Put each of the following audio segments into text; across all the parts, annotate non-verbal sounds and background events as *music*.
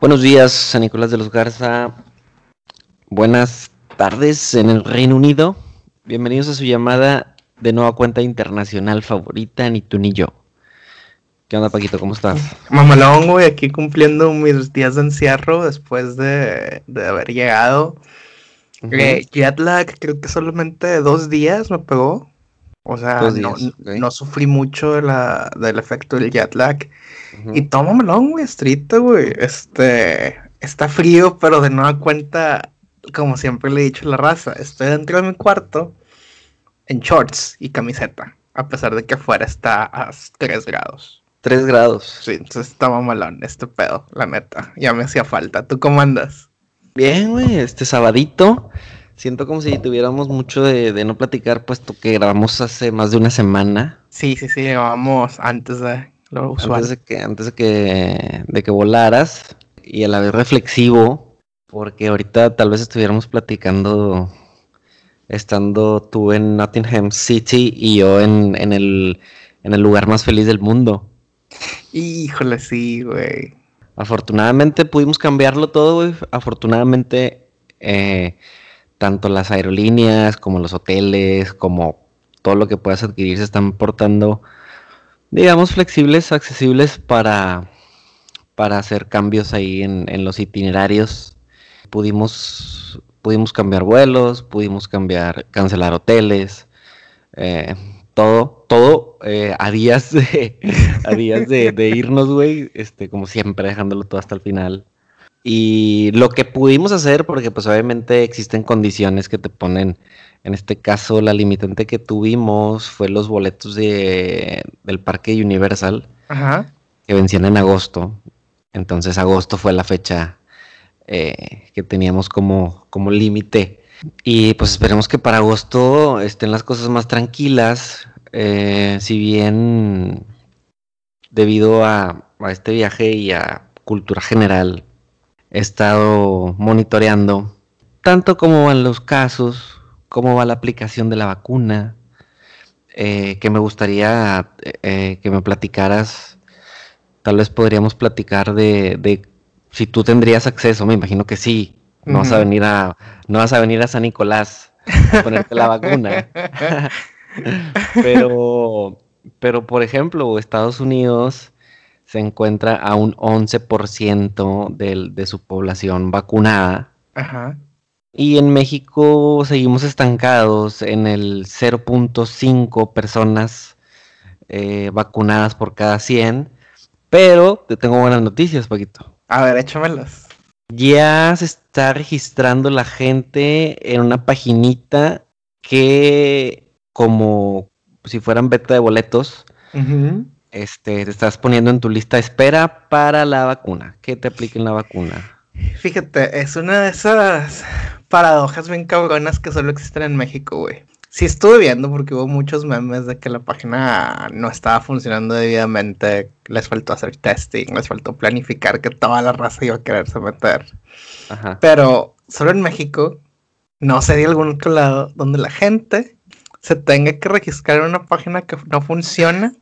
Buenos días, San Nicolás de los Garza. Buenas tardes en el Reino Unido. Bienvenidos a su llamada de nueva cuenta internacional favorita, ni tú ni yo. ¿Qué onda, Paquito? ¿Cómo estás? Mamalón, güey, aquí cumpliendo mis días de encierro después de, de haber llegado. Eh, jet lag, creo que solamente dos días me pegó. O sea, no, no, sufrí mucho de la, del efecto del jet lag. Y tómamelo, güey, estricto, güey. Este, está frío, pero de nueva cuenta, como siempre le he dicho a la raza, estoy dentro de mi cuarto en shorts y camiseta, a pesar de que afuera está a 3 grados. 3 grados. Sí, entonces está mamalón este pedo, la neta. Ya me hacía falta. ¿Tú cómo andas? Bien, güey, este sabadito. Siento como si tuviéramos mucho de, no platicar, puesto que grabamos hace más de una semana. Sí, sí, sí, grabamos antes de lo usual. Antes de que, antes de que, de que volaras y a la vez reflexivo, porque ahorita tal vez estuviéramos platicando estando tú en Nottingham City y yo en, en, el, en el lugar más feliz del mundo. Híjole, sí, güey. Afortunadamente pudimos cambiarlo todo, güey. Afortunadamente, eh, tanto las aerolíneas como los hoteles, como todo lo que puedas adquirir, se están portando, digamos, flexibles, accesibles para, para hacer cambios ahí en, los itinerarios. Pudimos, pudimos cambiar vuelos, pudimos cambiar, cancelar hoteles, eh, todo, todo eh, a días de, *laughs* a días de, de irnos, güey, este, como siempre, dejándolo todo hasta el final. Y lo que pudimos hacer, porque pues obviamente existen condiciones que te ponen, en este caso la limitante que tuvimos fue los boletos de, del parque Universal, que vencían en agosto. Entonces agosto fue la fecha eh, que teníamos como, como límite. Y pues esperemos que para agosto estén las cosas más tranquilas. Eh, si bien debido a, a este viaje y a cultura general he estado monitoreando tanto cómo van los casos, cómo va la aplicación de la vacuna, eh, que me gustaría eh, que me platicaras, tal vez podríamos platicar de, si tú tendrías acceso, me imagino que sí, no vas a venir a, no vas a venir a San Nicolás a ponerte la vacuna. *laughs* *laughs* pero, pero por ejemplo, Estados Unidos se encuentra a un 11% de, de su población vacunada. Ajá. Y en México seguimos estancados en el 0.5 personas eh, vacunadas por cada 100. Pero te tengo buenas noticias, Paquito. A ver, échamelas. Ya se está registrando la gente en una paginita que, como si fueran beta de boletos, este, te estás poniendo en tu lista de espera para la vacuna, que te apliquen la vacuna. Fíjate, es una de esas paradojas bien cabronas que solo existen en México, güey. Sí estuve viendo porque hubo muchos memes de que la página no estaba funcionando debidamente, les faltó hacer testing, les faltó planificar que toda la raza iba a quererse meter. Ajá. Pero solo en México, no sé de algún otro lado donde la gente se tenga que registrar en una página que no funciona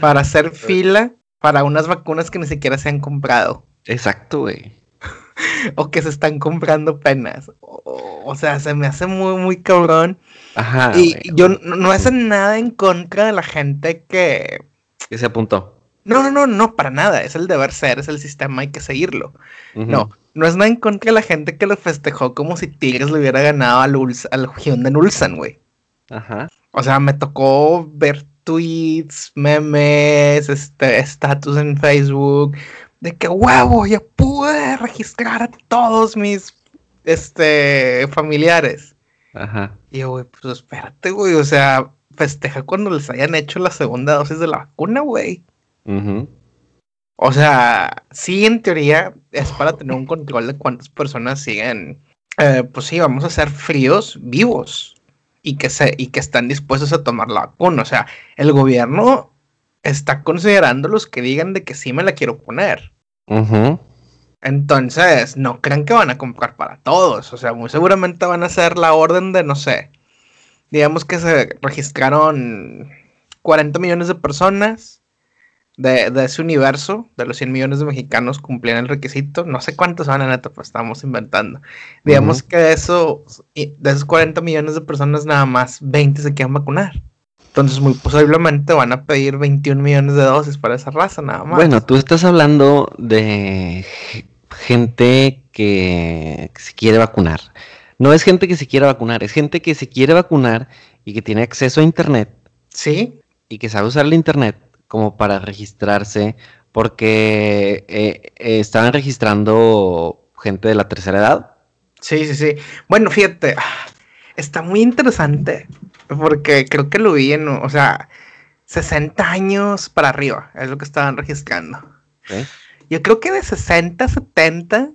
para hacer *laughs* fila para unas vacunas que ni siquiera se han comprado. Exacto, güey. *laughs* o que se están comprando penas. O, sea, se me hace muy, muy cabrón. Ajá. Y yo no, hacen nada en contra de la gente que. Que se apuntó. No, no, no, no, para nada. Es el deber ser, es el sistema, hay que seguirlo. No, no es nada en contra de la gente que lo festejó como si Tigres le hubiera ganado al, al Hyundai Ulsan, güey. Ajá. O sea, me tocó ver tweets, memes, este, estatus en Facebook, de que huevo, ya pude registrar a todos mis este, familiares. Ajá. Y yo, güey, pues espérate, güey, o sea, festeja cuando les hayan hecho la segunda dosis de la vacuna, güey. O sea, sí, en teoría es para tener un control de cuántas personas siguen. Eh, pues sí, vamos a ser fríos vivos y que, se, y que están dispuestos a tomar la vacuna. O sea, el gobierno está considerando los que digan de que sí me la quiero poner. Entonces, no crean que van a comprar para todos. O sea, muy seguramente van a hacer la orden de, no sé, digamos que se registraron 40 millones de personas. De, ese universo, de los 100 millones de mexicanos cumplían el requisito. No sé cuántos van, neta, pues estamos inventando. Digamos que de, eso, de esos 40 millones de personas, nada más 20 se quieren vacunar. Entonces, muy posiblemente van a pedir 21 millones de dosis para esa raza, nada más. Bueno, tú estás hablando de gente que se quiere vacunar. No es gente que se quiere vacunar, es gente que se quiere vacunar y que tiene acceso a Internet. Sí. Y que sabe usar el Internet como para registrarse, porque eh, eh, estaban registrando gente de la tercera edad. Sí, sí, sí. Bueno, fíjate, está muy interesante, porque creo que lo vi en, o sea, 60 años para arriba, es lo que estaban registrando. Yo creo que de 60 a 70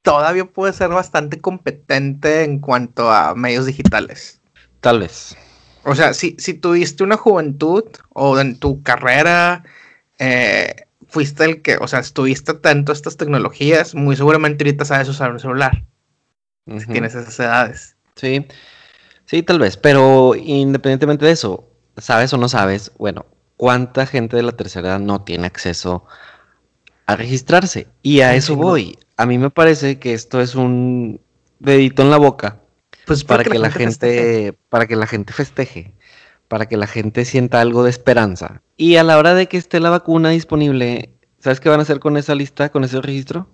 todavía puede ser bastante competente en cuanto a medios digitales. Tal vez. O sea, si, si tuviste una juventud o en tu carrera eh, fuiste el que, o sea, estuviste atento a estas tecnologías, muy seguramente ahorita sabes usar un celular. Si tienes esas edades. Sí, sí, tal vez, pero independientemente de eso, sabes o no sabes, bueno, ¿cuánta gente de la tercera edad no tiene acceso a registrarse? Y a eso voy. A mí me parece que esto es un dedito en la boca pues para que, la, gente, para que la gente festeje, para que la gente sienta algo de esperanza. Y a la hora de que esté la vacuna disponible, ¿sabes qué van a hacer con esa lista, con ese registro?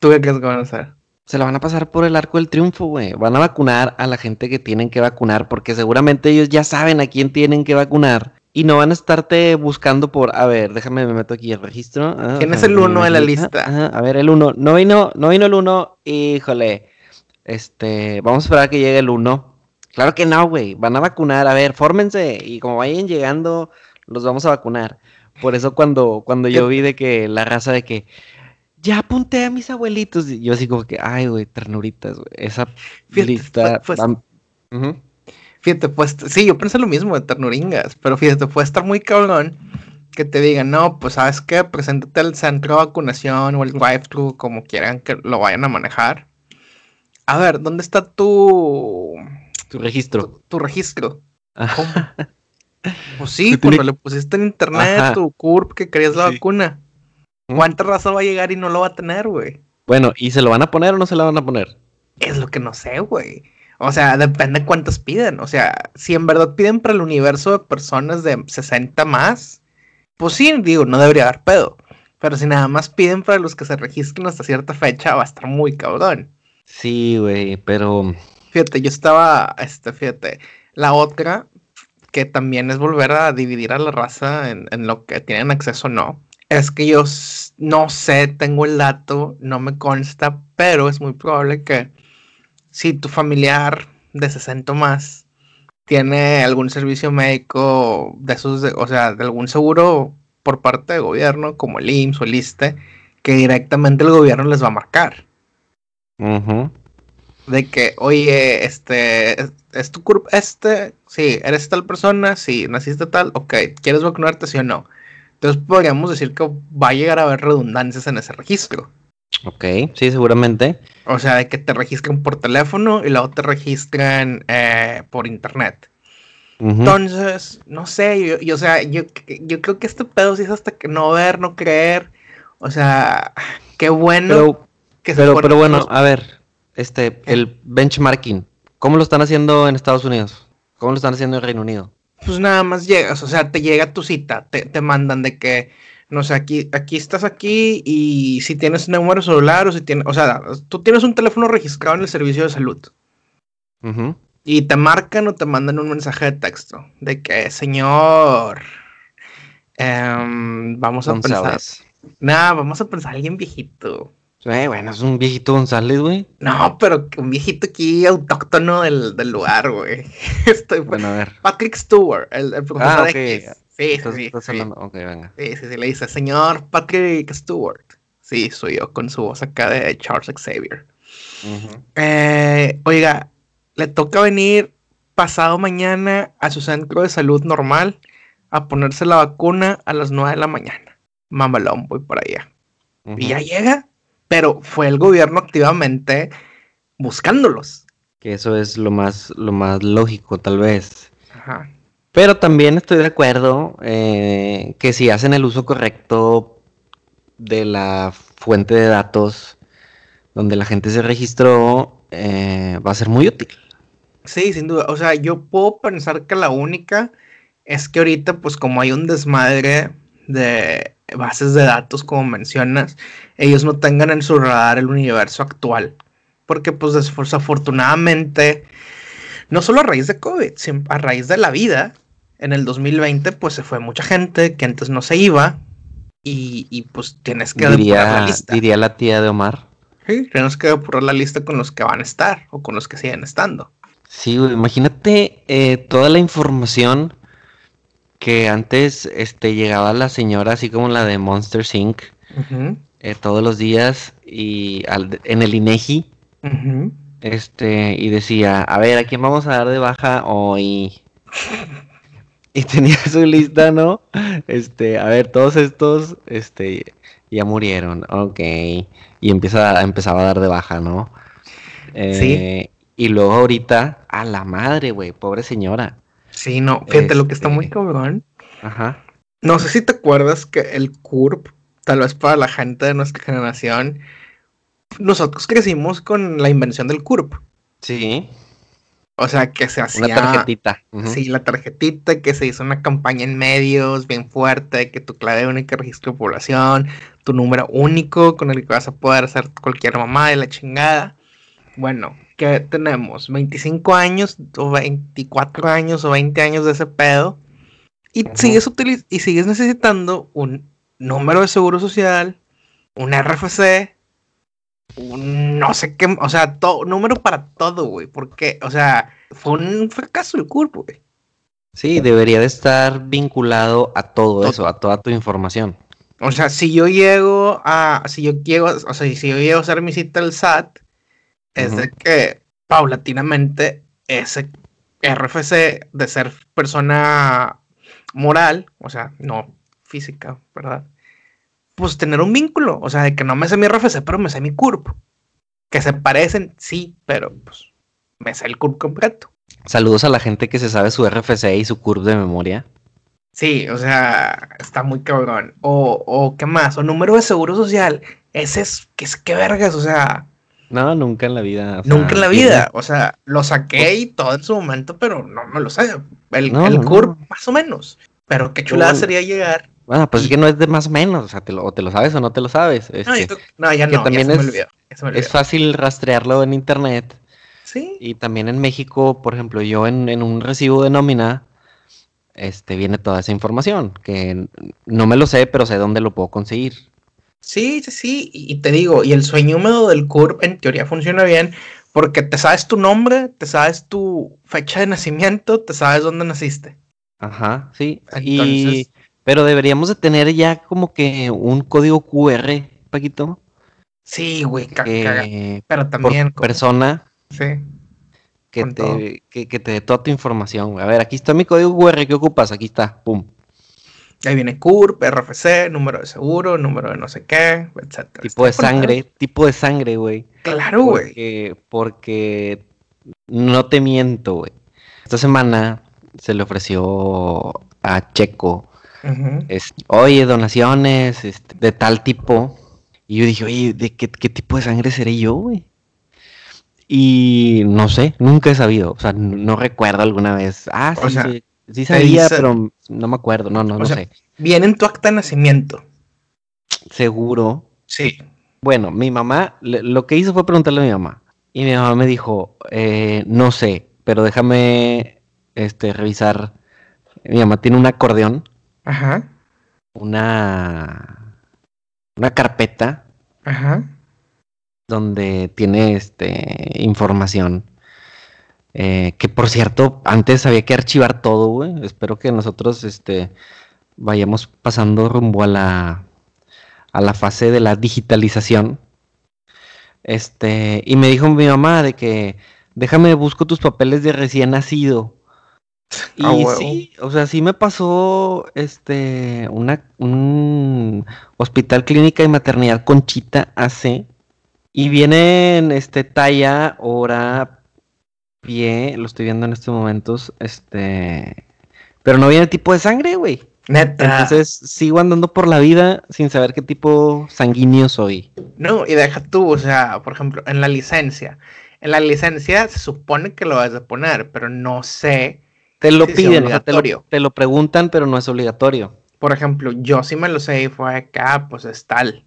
¿Tú qué crees que van a hacer? Se la van a pasar por el arco del triunfo, güey. Van a vacunar a la gente que tienen que vacunar, porque seguramente ellos ya saben a quién tienen que vacunar. Y no van a estarte buscando por, a ver, déjame, me meto aquí el registro. Ah, ¿Quién es el uno de la lista? a ver, el uno. No vino, no vino el uno, híjole. Este, vamos a esperar a que llegue el 1. Claro que no, güey. Van a vacunar. A ver, fórmense. Y como vayan llegando, los vamos a vacunar. Por eso cuando, cuando yo vi de que la raza de que ya apunté a mis abuelitos, yo así como que, ay, güey, ternuritas, güey. Esa lista. Pues, Fíjate, pues, sí, yo pensé lo mismo de ternuringas, pero fíjate, puede estar muy cabrón que te digan, no, pues, ¿sabes qué? Preséntate al centro de vacunación o el drive-thru, como quieran que lo vayan a manejar. A ver, ¿dónde está tu. Tu registro. Tu, registro. *laughs* Pues sí, cuando le pusiste en internet tu CURP que querías la vacuna. ¿Cuánta raza va a llegar y no lo va a tener, güey? Bueno, ¿y se lo van a poner o no se lo van a poner? Es lo que no sé, güey. O sea, depende de cuántos piden. O sea, si en verdad piden para el universo de personas de 60 más, pues sí, digo, no debería haber pedo. Pero si nada más piden para los que se registren hasta cierta fecha, va a estar muy cabrón. Sí, güey, pero. Fíjate, yo estaba, este, fíjate, la otra, que también es volver a dividir a la raza en, lo que tienen acceso o no, es que yo no sé, tengo el dato, no me consta, pero es muy probable que si tu familiar de 60 más tiene algún servicio médico de esos, o sea, de algún seguro por parte del gobierno, como el IMSS o el ISTE, que directamente el gobierno les va a marcar. De que, oye, este, es, tu curva, este, sí, eres tal persona, sí, naciste tal, ok, ¿quieres vacunarte, sí o no? Entonces podríamos decir que va a llegar a haber redundancias en ese registro. Ok, sí, seguramente. O sea, de que te registren por teléfono y luego te registren eh, por internet. Entonces, no sé, yo, o sea, yo, yo creo que este pedo sí es hasta que no ver, no creer. O sea, qué bueno pero, pero bueno, a ver, este, el benchmarking, ¿cómo lo están haciendo en Estados Unidos? ¿Cómo lo están haciendo en Reino Unido? Pues nada más llegas, o sea, te llega tu cita, te, mandan de que, no sé, aquí, aquí estás aquí y si tienes un número celular o si tienes, o sea, tú tienes un teléfono registrado en el servicio de salud. Y te marcan o te mandan un mensaje de texto de que, señor, em, vamos a pensar. Nada, vamos a pensar alguien viejito. Eh, bueno, es un viejito González, güey. No, pero un viejito aquí autóctono del, del lugar, güey. *laughs* Estoy bueno, a ver. Patrick Stewart, el, profesor ah, okay. Sí, sí, estás Hablando? Ok, venga. Sí, sí, sí, le dice, señor Patrick Stewart. Sí, soy yo, con su voz acá de Charles Xavier. eh, oiga, le toca venir pasado mañana a su centro de salud normal a ponerse la vacuna a las 9 de la mañana. Mamalón, voy por allá. Y ya llega pero fue el gobierno activamente buscándolos. Que eso es lo más, lo más lógico, tal vez. Ajá. Pero también estoy de acuerdo eh, que si hacen el uso correcto de la fuente de datos donde la gente se registró, eh, va a ser muy útil. Sí, sin duda. O sea, yo puedo pensar que la única es que ahorita, pues como hay un desmadre de bases de datos, como mencionas, ellos no tengan en su radar el universo actual. Porque pues desafortunadamente, no solo a raíz de COVID, sino a raíz de la vida, en el 2020 pues se fue mucha gente que antes no se iba y, pues tienes que diría, la lista. Diría la tía de Omar. Sí, tenemos que depurar la lista con los que van a estar o con los que siguen estando. Sí, imagínate eh, toda la información que antes este, llegaba la señora, así como la de Monster Inc., eh, todos los días y en el INEGI, este, y decía, a ver, ¿a quién vamos a dar de baja hoy? *laughs* y tenía *laughs* su lista, ¿no? Este, a ver, todos estos, este, ya murieron, ok, y empieza, empezaba a dar de baja, ¿no? sí. Eh, y luego ahorita, a la madre, güey, pobre señora. Sí, no, fíjate lo que está muy este, cabrón. Ajá. No sé si te acuerdas que el CURP, tal vez para la gente de nuestra generación, nosotros crecimos con la invención del CURP. Sí. O sea, que se hacía. Una tarjetita. Sí, la tarjetita, que se hizo una campaña en medios bien fuerte, que tu clave única registro de población, tu número único con el que vas a poder hacer cualquier mamá de la chingada. Bueno, que tenemos 25 años o 24 años o 20 años de ese pedo y, sigues, y sigues necesitando un número de seguro social, un RFC, un no sé qué, o sea, todo, número para todo, güey, porque, o sea, fue un fracaso el cuerpo, güey. Sí, debería de estar vinculado a todo eso, a toda tu información. O sea, si yo llego a, si yo llego, o sea, si yo llego a hacer mi cita al SAT, es de que paulatinamente ese RFC de ser persona moral, o sea, no física, ¿verdad? Pues tener un vínculo, o sea, de que no me sé mi RFC, pero me sé mi CURP. Que se parecen, sí, pero pues me sé el CURP completo. Saludos a la gente que se sabe su RFC y su CURP de memoria. Sí, o sea, está muy cabrón. O, o qué más, o número de seguro social. Ese es, que es, qué vergas, o sea, no, nunca en la vida. nunca en la vida. O sea, lo saqué y todo en su momento, pero no me lo sé. El, el más o menos. Pero qué chulada sería llegar. Bueno, pues es que no es de más o menos. O sea, te lo, o te lo sabes o no te lo sabes. Este, no, ya no. También es, es fácil rastrearlo en internet. Sí. Y también en México, por ejemplo, yo en, en un recibo de nómina, este, viene toda esa información. Que no me lo sé, pero sé dónde lo puedo conseguir. Sí, sí, sí, y te digo, y el sueño húmedo del CURP en teoría funciona bien porque te sabes tu nombre, te sabes tu fecha de nacimiento, te sabes dónde naciste. Ajá, sí. Entonces, pero deberíamos de tener ya como que un código QR, Paquito. Sí, güey, pero también por persona. Sí. Que te, que, que, te dé toda tu información. A ver, aquí está mi código QR, ¿qué ocupas? Aquí está, pum. Ahí viene CURP, RFC, número de seguro, número de no sé qué, etc. Tipo de sangre, tipo de sangre, güey. Claro, güey. Porque, no te miento, güey. Esta semana se le ofreció a Checo, oye, donaciones este, de tal tipo. Y yo dije, oye, ¿de qué, tipo de sangre seré yo, güey? Y no sé, nunca he sabido. O sea, no, recuerdo alguna vez. Ah, sí, Sí sabía, pero no me acuerdo, no, no, no sé. Viene en tu acta de nacimiento. Seguro. Sí. Bueno, mi mamá, lo que hizo fue preguntarle a mi mamá. Y mi mamá me dijo, eh, no sé, pero déjame este, revisar. Mi mamá tiene un acordeón. Ajá. Una. Una carpeta. Ajá. Donde tiene este información eh, que por cierto, antes había que archivar todo, güey. Espero que nosotros este, vayamos pasando rumbo a la, a la fase de la digitalización. Este, y me dijo mi mamá de que déjame busco tus papeles de recién nacido. *laughs* Y ah, sí, o sea, sí me pasó este una un hospital clínica y maternidad Conchita AC y vienen este talla, hora, pie, lo estoy viendo en estos momentos, este, Pero no viene tipo de sangre, güey. Neta. Entonces sigo andando por la vida sin saber qué tipo sanguíneo soy. No, y deja tú, o sea, por ejemplo, en la licencia. En la licencia se supone que lo vas a poner, pero no sé. Te lo piden, te, lo, te lo preguntan, pero no es obligatorio. Por ejemplo, yo sí me lo sé y fue acá, pues es tal.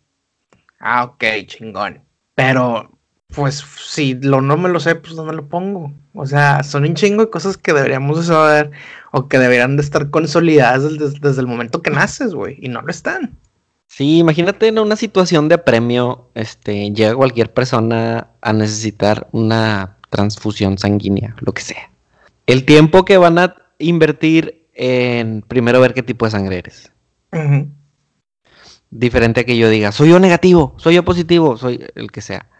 Ah, ok, chingón. Pero, pues, si lo no me lo sé, pues ¿dónde lo pongo? O sea, son un chingo de cosas que deberíamos saber o que deberían de estar consolidadas desde, el momento que naces, güey, y no lo están. Sí, imagínate en una situación de apremio, este, llega cualquier persona a necesitar una transfusión sanguínea, lo que sea. El tiempo que van a invertir en primero ver qué tipo de sangre eres. Diferente a que yo diga, soy yo negativo, soy yo positivo, soy el que sea.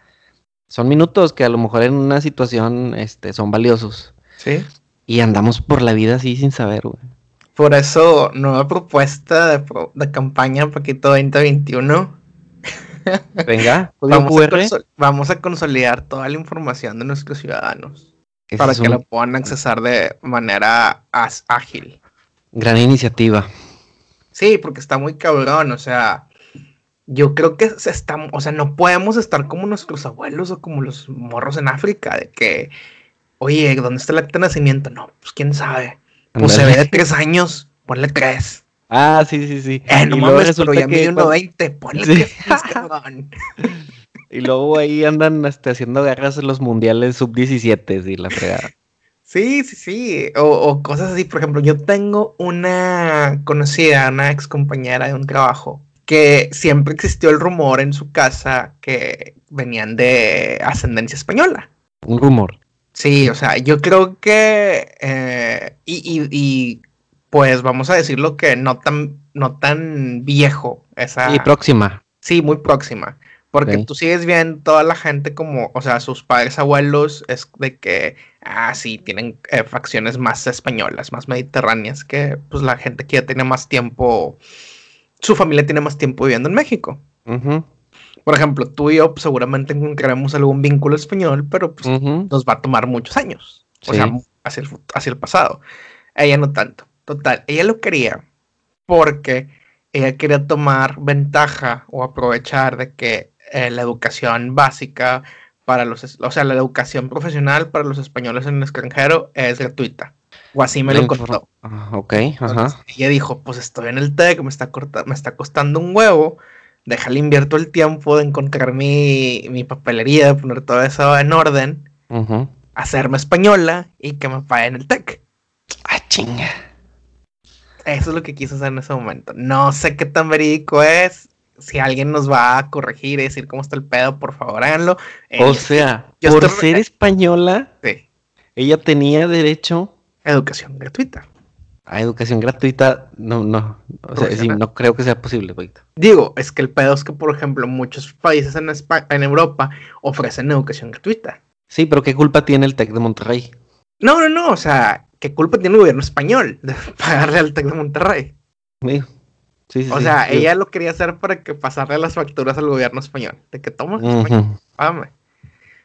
Son minutos que a lo mejor en una situación este, son valiosos. Sí. Y andamos por la vida así sin saber, güey. Por eso, nueva propuesta de, de campaña Paquito 2021. *laughs* Venga, vamos a, vamos a consolidar toda la información de nuestros ciudadanos para que la puedan accesar de manera ágil. Gran iniciativa. Sí, porque está muy cabrón, o sea, yo creo que se está, o sea, no podemos estar como nuestros abuelos o como los morros en África, de que, oye, ¿dónde está el acta de nacimiento? No, pues quién sabe. Pues se ve de tres años, ponle tres. Ah, sí, sí, sí. Eh, no y mames, pero ya me dio 20, ponle sí. *laughs* Y luego ahí andan este, haciendo guerras en los mundiales sub-17 y la fregada. Sí, sí, sí. O, cosas así. Por ejemplo, yo tengo una conocida, una ex compañera de un trabajo, que siempre existió el rumor en su casa que venían de ascendencia española. Un rumor. Sí, o sea, yo creo que. Eh, y, y, pues vamos a decirlo que no tan, no tan viejo esa. Y próxima. Sí, muy próxima. Porque tú sigues viendo toda la gente como, o sea, sus padres abuelos es de que, ah, sí, tienen eh, facciones más españolas, más mediterráneas, que pues la gente que ya tiene más tiempo, su familia tiene más tiempo viviendo en México. Por ejemplo, tú y yo pues, seguramente encontraremos algún vínculo español, pero pues nos va a tomar muchos años. O sea, hacia el, hacia el pasado. Ella no tanto. Total, ella lo quería porque ella quería tomar ventaja o aprovechar de que eh, la educación básica para los, o sea, la educación profesional para los españoles en el extranjero es gratuita. O así me lo contó. Ah, ok, ajá. ella dijo, pues estoy en el TEC, me está, me está costando un huevo, déjale invierto el tiempo de encontrar mi, mi papelería, de poner todo eso en orden, hacerme española y que me paguen el TEC. Ah, chinga. Eso es lo que quiso hacer en ese momento. No sé qué tan verídico es, si alguien nos va a corregir y decir cómo está el pedo, por favor háganlo. o eh, sea, por ser española, ella tenía derecho educación gratuita. A educación gratuita, no, no, o sea, no creo que sea posible, Digo, es que el pedo es que, por ejemplo, muchos países en, en Europa ofrecen educación gratuita. Sí, pero ¿qué culpa tiene el TEC de Monterrey? No, no, no, o sea, ¿qué culpa tiene el gobierno español de *laughs* pagarle al TEC de Monterrey? Sí o sea, ella lo quería hacer para que pasarle las facturas al gobierno español. De que toma,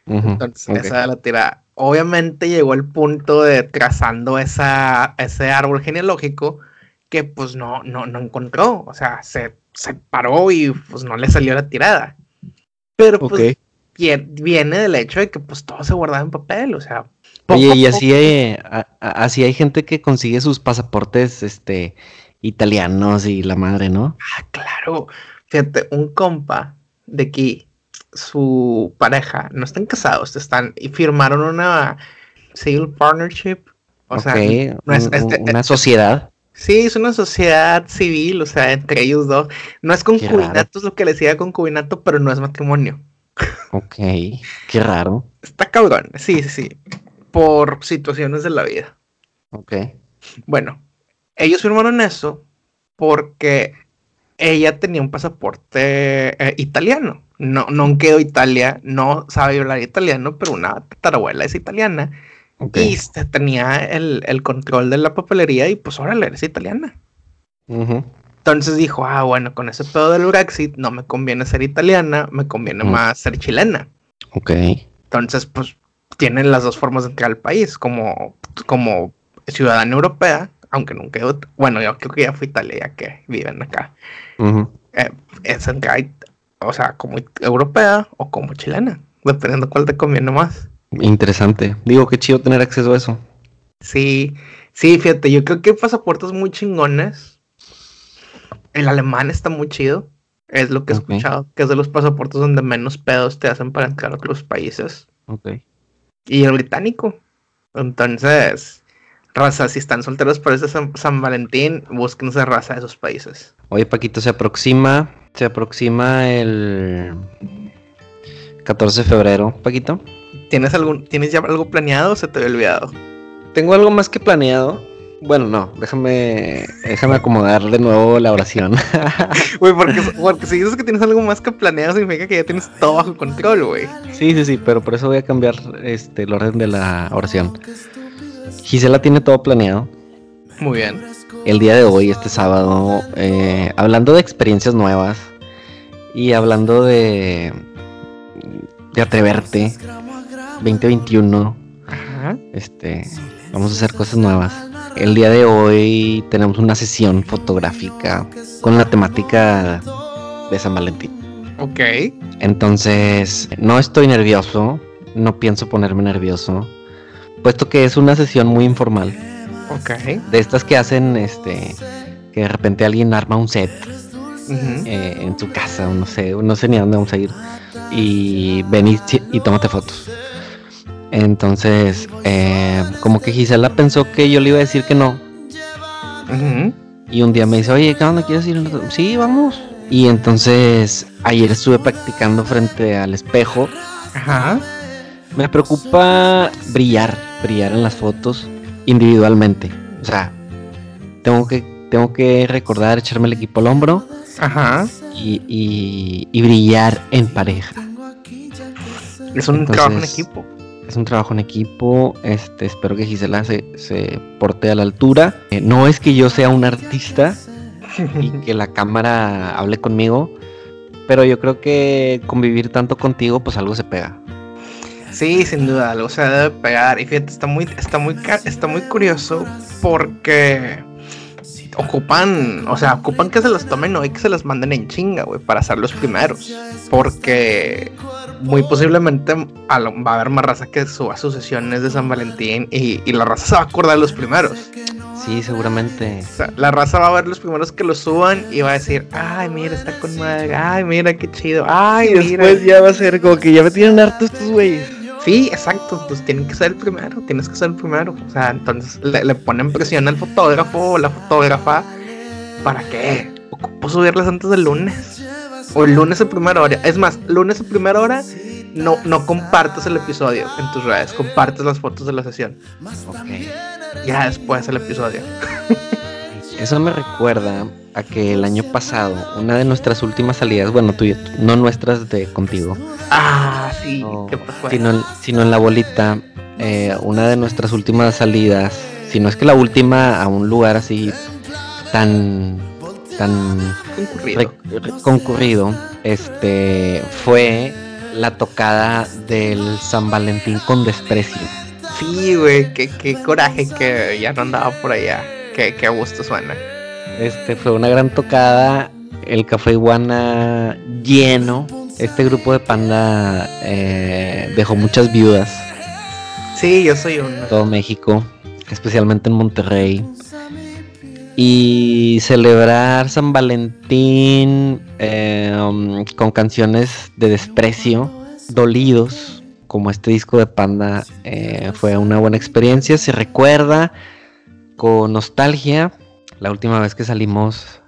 Entonces, esa era la tirada. Obviamente llegó el punto de trazando esa, ese árbol genealógico que pues no, no, no encontró. O sea, se, se paró y pues no le salió la tirada. Pero pues viene del hecho de que pues todo se guardaba en papel. O sea, Oye, y así hay, así hay gente que consigue sus pasaportes, este, italianos y la madre, ¿no? Ah, claro. Fíjate, un compa de aquí, su pareja, no están casados, están y firmaron una civil partnership. O sea, no es, una sociedad. Sí, es una sociedad civil, o sea, entre ellos dos. No es concubinato, es lo que le decía concubinato, pero no es matrimonio. Ok, qué raro. Está cabrón, sí, sí, sí. Por situaciones de la vida. Ok. Bueno, ellos firmaron eso porque ella tenía un pasaporte eh, italiano. No, no quedó Italia, no sabe hablar italiano, pero una tatarabuela es italiana. Y tenía el, control de la papelería y pues órale, eres italiana. Entonces dijo, ah, bueno, con ese pedo del Brexit no me conviene ser italiana, me conviene más ser chilena. Ok. Entonces, pues tienen las dos formas de entrar al país, como, como ciudadana europea, aunque nunca bueno, yo creo que ya fui a Italia, ya que viven acá. Eh, es en o sea, como europea o como chilena, dependiendo cuál te conviene más. Interesante. Digo, qué chido tener acceso a eso. Sí, sí, fíjate, yo creo que hay pasaportes muy chingones. El alemán está muy chido. Es lo que he escuchado, que es de los pasaportes donde menos pedos te hacen para entrar a los países. Ok. Y el británico. Entonces, raza, si están solteros por ese San, Valentín, búsquense raza de esos países. Oye, Paquito, se aproxima, se aproxima el 14 de febrero, Paquito. ¿Tienes algún, ¿tienes ya algo planeado o se te había olvidado? Tengo algo más que planeado. Bueno, no, déjame, déjame acomodar de nuevo la oración. *laughs* Güey, porque, porque si dices que tienes algo más que planeado, significa que ya tienes todo bajo control, güey. Sí, sí, sí, pero por eso voy a cambiar este, el orden de la oración. Gisela tiene todo planeado. Muy bien. El día de hoy, este sábado, eh, hablando de experiencias nuevas y hablando de, de atreverte, 2021, Ajá. este, vamos a hacer cosas nuevas. El día de hoy tenemos una sesión fotográfica con la temática de San Valentín. Ok. Entonces, no estoy nervioso, no pienso ponerme nervioso, puesto que es una sesión muy informal. Ok. De estas que hacen, este, que de repente alguien arma un set eh, en su casa, no sé, no sé ni a dónde vamos a ir, y ven y, y tómate fotos. Entonces, eh, como que Gisela pensó que yo le iba a decir que no. Y un día me dice, oye, ¿qué onda? ¿Quieres ir? Sí, vamos. Y entonces, ayer estuve practicando frente al espejo. Ajá. Me preocupa brillar, brillar en las fotos individualmente. O sea, tengo que, tengo que recordar echarme el equipo al hombro. Ajá. Y, y, brillar en pareja. Es un trabajo en equipo es un trabajo en equipo. Este, espero que Gisela se, se porte a la altura. Eh, no es que yo sea un artista y *laughs* que la cámara hable conmigo, pero yo creo que convivir tanto contigo, pues algo se pega. Sí, sin duda, algo se debe pegar. Y fíjate, está muy, está muy, está muy curioso porque ocupan, o sea, ocupan que se los tomen hoy, que se los manden en chinga, güey, para ser los primeros. Porque muy posiblemente va a haber más raza que suba sus sesiones de San Valentín y, la raza se va a acordar de los primeros. Sí, seguramente. O sea, la raza va a ver los primeros que lo suban y va a decir, ay, mira, está con madre, ay, mira, qué chido, ay, y después ya va a ser como que ya me tienen harto estos güeyes. Sí, exacto, pues tienen que ser el primero, tienes que ser el primero. O sea, entonces le, ponen presión al fotógrafo o la fotógrafa. ¿Para qué? Ocupo subirlas antes del lunes. O el lunes a primera hora. Es más, lunes a primera hora no, no compartes el episodio en tus redes, compartes las fotos de la sesión. Ok. Ya después el episodio. *laughs* Eso me recuerda a que el año pasado, una de nuestras últimas salidas, bueno, tú, no nuestras de contigo. Ah, sí, Sino, sino, en la bolita, eh, una de nuestras últimas salidas, si no es que la última a un lugar así tan tan concurrido, concurrido este fue la tocada del San Valentín con desprecio. Sí, güey, qué, qué coraje que ya no andaba por allá qué, gusto suena. Este fue una gran tocada. El Café Iguana lleno. Este grupo de panda eh, dejó muchas viudas. Sí, yo soy uno. Todo México, especialmente en Monterrey. Y celebrar San Valentín eh, um, con canciones de desprecio, dolidos, como este disco de Panda, eh, fue una buena experiencia. Se recuerda con nostalgia. La última vez que salimos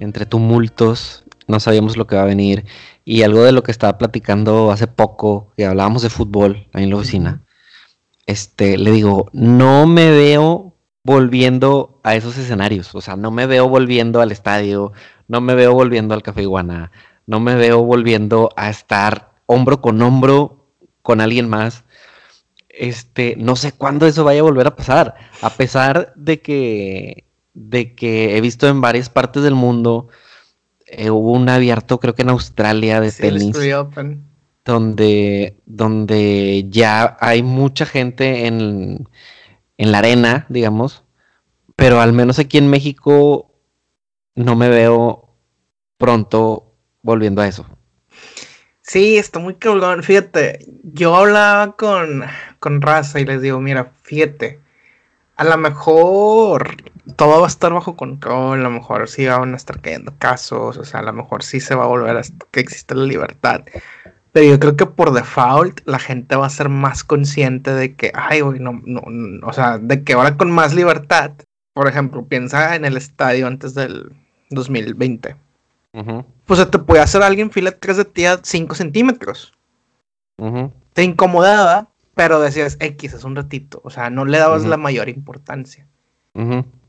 entre tumultos, no sabíamos lo que va a venir. Y algo de lo que estaba platicando hace poco, que hablábamos de fútbol ahí en la oficina, este, le digo, no me veo volviendo a esos escenarios. O sea, no me veo volviendo al estadio, no me veo volviendo al Café Iguana, no me veo volviendo a estar hombro con hombro con alguien más este, no sé cuándo eso vaya a volver a pasar. A pesar de que, de que he visto en varias partes del mundo, eh, hubo un abierto, creo que en Australia, de tenis. Donde, donde ya hay mucha gente en, en la arena, digamos, Pero al menos aquí en México no me veo pronto volviendo a eso. Sí, está muy cabrón. Fíjate, yo hablaba con, con Raza y les digo, mira, fíjate, a lo mejor todo va a estar bajo control, a lo mejor sí van a estar cayendo casos, o sea, a lo mejor sí se va a volver a que exista la libertad. Pero yo creo que por default la gente va a ser más consciente de que, ay, güey, no, no, o sea, de que ahora con más libertad, por ejemplo, piensa en el estadio antes del 2020. Pues te puede hacer alguien fila atrás de ti a 5 centímetros. Te incomodaba, pero decías, X es un ratito. O sea, no le dabas la mayor importancia.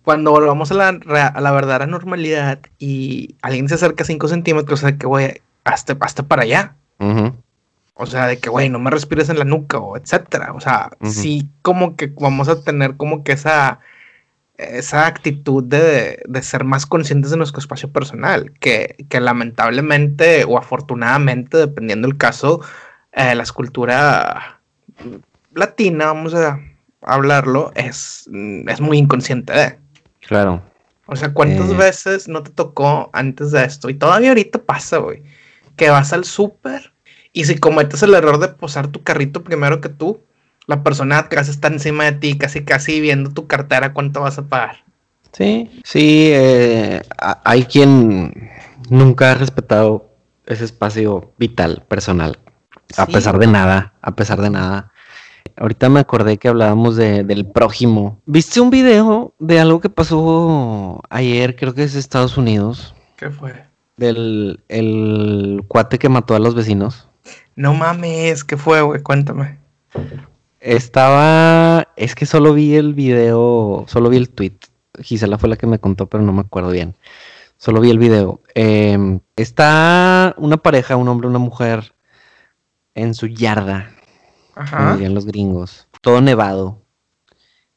Cuando volvamos a la, a la verdadera normalidad y alguien se acerca a 5 centímetros, o sea, que, güey, hasta, hasta para allá. O sea, de que, güey, no me respires en la nuca o etcétera. O sea, sí como que vamos a tener como que esa, esa actitud de, ser más conscientes de nuestro espacio personal, que, lamentablemente o afortunadamente, dependiendo del caso, eh, la escultura latina, vamos a hablarlo, es, es muy inconsciente de. Claro. O sea, ¿cuántas eh. veces no te tocó antes de esto? Y todavía ahorita pasa, güey que vas al súper y si cometes el error de posar tu carrito primero que tú, la persona atrás está encima de ti, casi casi viendo tu cartera cuánto vas a pagar. Sí, sí, eh, hay quien nunca ha respetado ese espacio vital, personal, a pesar de nada, a pesar de nada. Ahorita me acordé que hablábamos del prójimo. ¿Viste un video de algo que pasó ayer, creo que es Estados Unidos? ¿Qué fue? del el cuate que mató a los vecinos. No mames, ¿qué fue, güey? Cuéntame. Estaba, es que solo vi el video, solo vi el tweet. Gisela fue la que me contó, pero no me acuerdo bien. Solo vi el video. Em, está una pareja, un hombre una mujer, en su yarda, Ajá. como los gringos, todo nevado.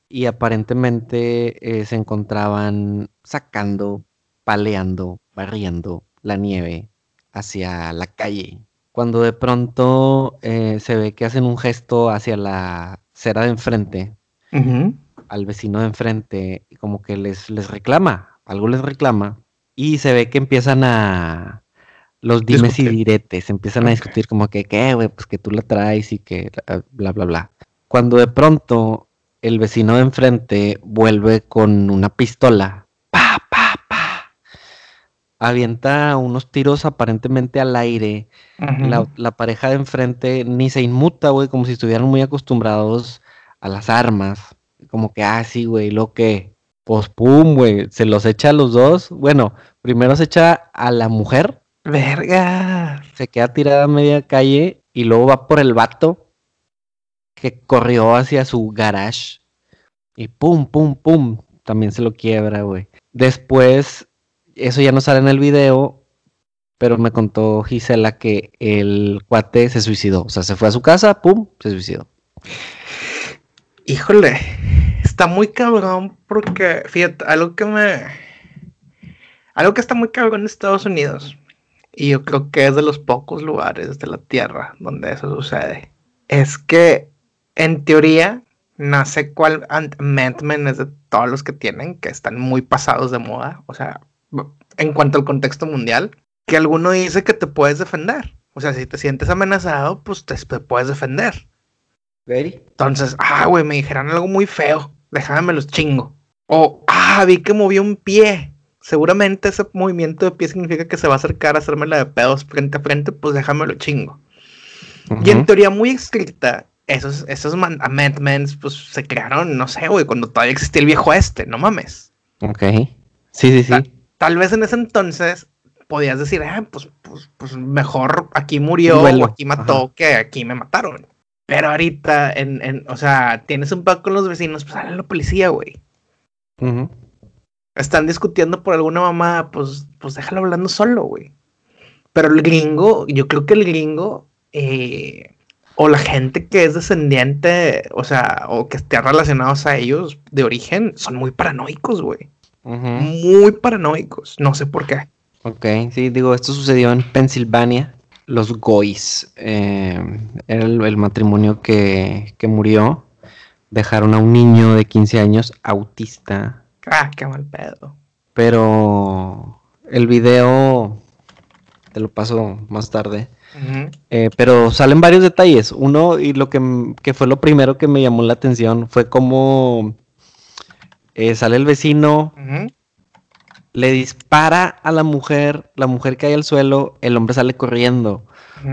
Y aparentemente eh, se encontraban sacando, paleando, barriendo la nieve hacia la calle. Cuando de pronto eh, se ve que hacen un gesto hacia la cera de enfrente, al vecino de enfrente, como que les, les reclama, algo les reclama, y se ve que empiezan a los dimes y diretes, empiezan a discutir como que, ¿qué, güey? Pues que tú la traes y que bla, bla, bla. Cuando de pronto el vecino de enfrente vuelve con una pistola avienta unos tiros aparentemente al aire. la, pareja de enfrente ni se inmuta, güey, como si estuvieran muy acostumbrados a las armas. Como que, ah, sí, güey, lo que, pues pum, güey, se los echa a los dos. Bueno, primero se echa a la mujer. Verga. Se queda tirada a media calle y luego va por el vato que corrió hacia su garage. Y pum, pum, pum, también se lo quiebra, güey. Después eso ya no sale en el video, pero me contó Gisela que el cuate se suicidó. O sea, se fue a su casa, pum, se suicidó. Híjole, está muy cabrón porque, fíjate, algo que me... Algo que está muy cabrón en Estados Unidos, y yo creo que es de los pocos lugares de la Tierra donde eso sucede, es que en teoría nace cual Ant-Man es de todos los que tienen, que están muy pasados de moda. O sea, en cuanto al contexto mundial, que alguno dice que te puedes defender. O sea, si te sientes amenazado, pues te, puedes defender. Entonces, ah, güey, me dijeron algo muy feo, déjame los chingo. O, ah, vi que movió un pie. Seguramente ese movimiento de pie significa que se va a acercar a hacerme la de pedos frente a frente, pues déjame lo chingo. Y en teoría muy estricta, esos, esos amendments, pues se crearon, no sé, güey, cuando todavía existía el viejo este, no mames. Ok. Sí, sí, sí tal vez en ese entonces podías decir, ah, pues, pues, pues, mejor aquí murió o aquí mató que aquí me mataron. Pero ahorita, en, en, o sea, tienes un paco con los vecinos, pues sale la policía, güey. Están discutiendo por alguna mamá, pues, pues déjalo hablando solo, güey. Pero el gringo, yo creo que el gringo, eh, o la gente que es descendiente, o sea, o que esté relacionados a ellos de origen, son muy paranoicos, güey muy paranoicos, no sé por qué. Ok, sí, digo, esto sucedió en Pensilvania. Los Goys, eh, era el, matrimonio que, murió. Dejaron a un niño de 15 años autista Ah, qué mal pedo. Pero el video te lo paso más tarde. Eh, pero salen varios detalles. Uno, y lo que, fue lo primero que me llamó la atención, fue como eh, sale el vecino, le dispara a la mujer, la mujer cae al suelo, el hombre sale corriendo.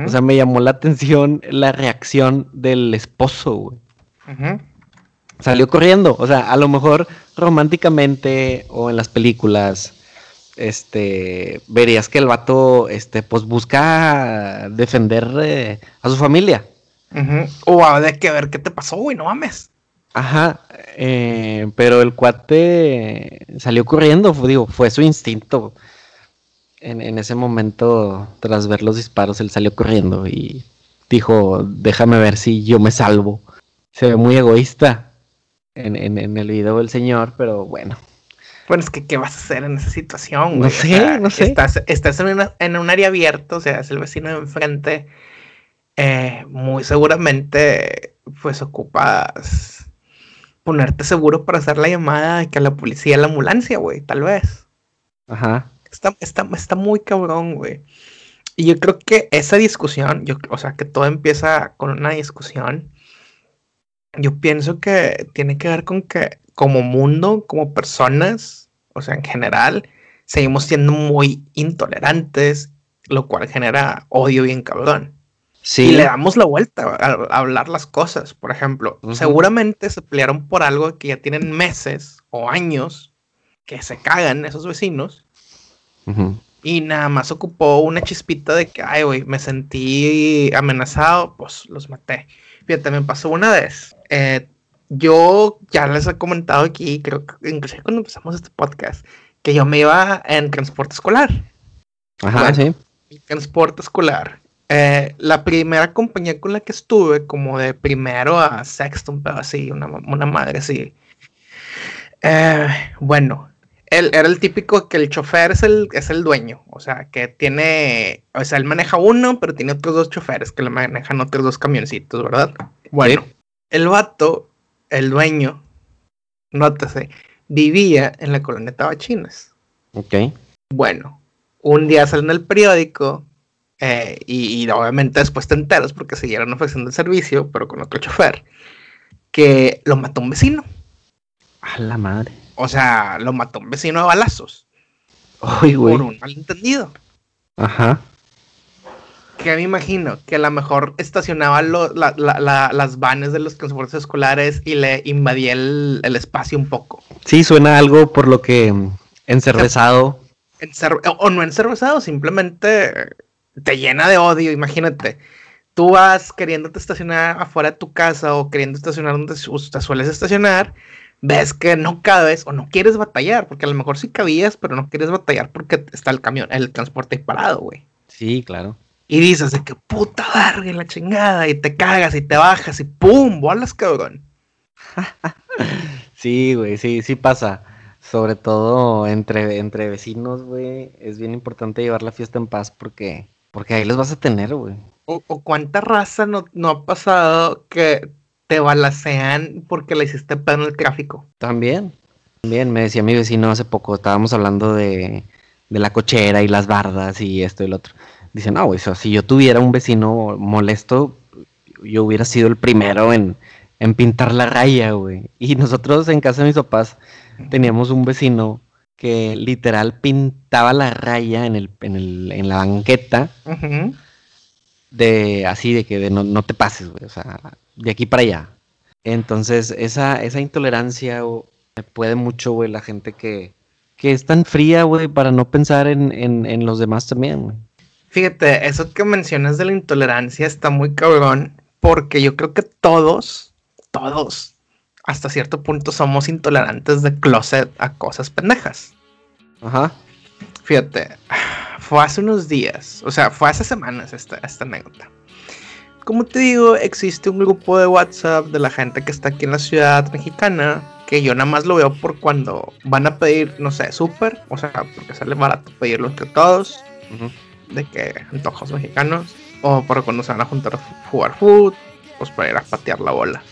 O sea, me llamó la atención la reacción del esposo, güey. Salió corriendo. O sea, a lo mejor románticamente o en las películas este, verías que el vato, este, pues busca defender eh, a su familia. O a ver, que ver qué te pasó, güey, no mames. Ajá, eh, pero el cuate salió corriendo, digo, fue su instinto. En, en, ese momento, tras ver los disparos, él salió corriendo y dijo, déjame ver si yo me salvo. Se ve muy egoísta en, en, en el video del señor, pero bueno, bueno, es que, ¿qué vas a hacer en esa situación, güey? No sé, no sé. Estás, estás en, en, un área abierto, o sea, es el vecino de enfrente. Eh, muy seguramente, pues ocupas ponerte seguro para hacer la llamada y que la policía, la ambulancia, güey, tal vez. Ajá. Está, está, está muy cabrón, güey. Y yo creo que esa discusión, yo, o sea, que todo empieza con una discusión. Yo pienso que tiene que ver con que como mundo, como personas, o sea, en general, seguimos siendo muy intolerantes, lo cual genera odio bien cabrón. Sí. Y le damos la vuelta a, hablar las cosas. Por ejemplo, seguramente se pelearon por algo que ya tienen meses o años que se cagan esos vecinos. Y nada más ocupó una chispita de que, ay, güey, me sentí amenazado, pues los maté. Fíjate, me pasó una vez. Eh, yo ya les he comentado aquí, creo que incluso cuando empezamos este podcast, que yo me iba en transporte escolar. Ajá, sí. Transporte escolar. Eh, la primera compañía con la que estuve, como de primero a sexto, un pedo así, una, madre así. Eh, bueno, él era el típico que el chofer es el, es el dueño, o sea, que tiene, o sea, él maneja uno, pero tiene otros dos choferes que le manejan otros dos camioncitos, ¿verdad? Bueno, el vato el dueño, nótese, vivía en la colonia Tabachinas. Ok. Bueno, un día salió en el periódico eh, y, obviamente después te enteras porque siguieron ofreciendo el servicio, pero con otro chofer, que lo mató un vecino. A la madre. O sea, lo mató un vecino a balazos. Ay, güey. Por un malentendido. Ajá que me imagino que a lo mejor estacionaba las vanes de los transportes escolares y le invadía el, espacio un poco. Sí, suena algo por lo que mm, encervezado. o no encervezado, simplemente te llena de odio, imagínate. Tú vas queriéndote estacionar afuera de tu casa o queriendo estacionar donde te sueles estacionar, ves que no cabes o no quieres batallar, porque a lo mejor sí cabías, pero no quieres batallar porque está el camión, el transporte ahí parado, güey. Sí, claro y dices de que puta verga la chingada y te cagas y te bajas y pum, bolas cabrón. *laughs* sí, güey, sí, sí pasa. Sobre todo entre, entre vecinos, güey, es bien importante llevar la fiesta en paz porque, porque ahí los vas a tener, güey. O, cuánta raza no, no ha pasado que te balacean porque le hiciste pedo en el tráfico. También. También me decía mi vecino hace poco, estábamos hablando de, de la cochera y las bardas y esto y lo otro. Dicen, no, güey, si yo tuviera un vecino molesto, yo hubiera sido el primero en, pintar la raya, güey. Y nosotros en casa de mis papás teníamos un vecino que literal pintaba la raya en, el, en, el, en la banqueta. De así, de que no, te pases, güey. O sea, de aquí para allá. Entonces, esa, esa intolerancia me puede mucho, güey, la gente que, que es tan fría, güey, para no pensar en, en, en los demás también, güey. Fíjate, eso que mencionas de la intolerancia está muy cabrón, porque yo creo que todos, todos, hasta cierto punto somos intolerantes de closet a cosas pendejas. Ajá. Fíjate, fue hace unos días, o sea, fue hace semanas esta, esta anécdota. Como te digo, existe un grupo de WhatsApp de la gente que está aquí en la ciudad mexicana, que yo nada más lo veo por cuando van a pedir, no sé, súper, o sea, porque sale barato pedirlo entre todos. Ajá de que antojos mexicanos, o por cuando se van a juntar a jugar fútbol, pues para ir a patear la bola.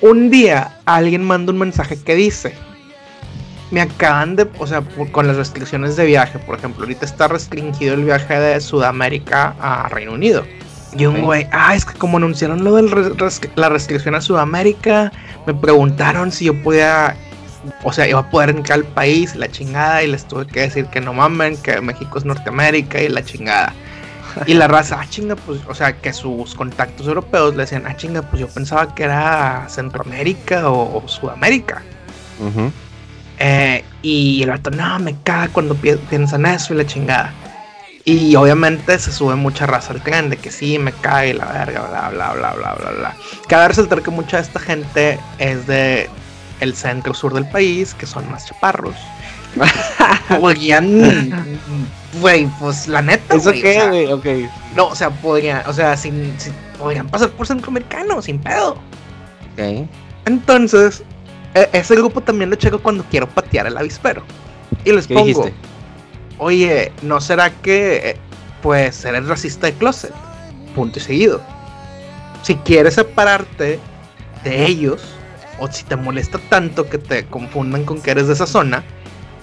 Un día alguien manda un mensaje que dice, me acaban de, o sea, con las restricciones de viaje, por ejemplo, ahorita está restringido el viaje de Sudamérica a Reino Unido. Y un güey, ah, es que como anunciaron lo de la restricción a Sudamérica, me preguntaron si yo podía, o sea, iba a poder entrar al país, la chingada, y les tuve que decir que no mamen, que México es Norteamérica y la chingada. Y la raza, ah, chinga, pues, o sea, que sus contactos europeos le decían, ah, chinga, pues yo pensaba que era Centroamérica o, Sudamérica. Eh, y el vato, no, me caga cuando piensan eso y la chingada. Y obviamente se sube mucha raza al tren de que sí, me cae la verga, bla, bla, bla, bla, bla, bla. Cabe resaltar que mucha de esta gente es de el centro sur del país, que son más chaparros. *laughs* güey, pues la neta. ¿Eso qué, güey? ok. No, o sea, podrían, o sea, sin, podrían pasar por centroamericano, sin pedo. Ok. Entonces, e, ese grupo también lo checo cuando quiero patear el avispero. Y les pongo, oye, ¿no será que, pues, eres racista de closet? Punto y seguido. Si quieres separarte de ellos, o si te molesta tanto que te confundan con que eres de esa zona,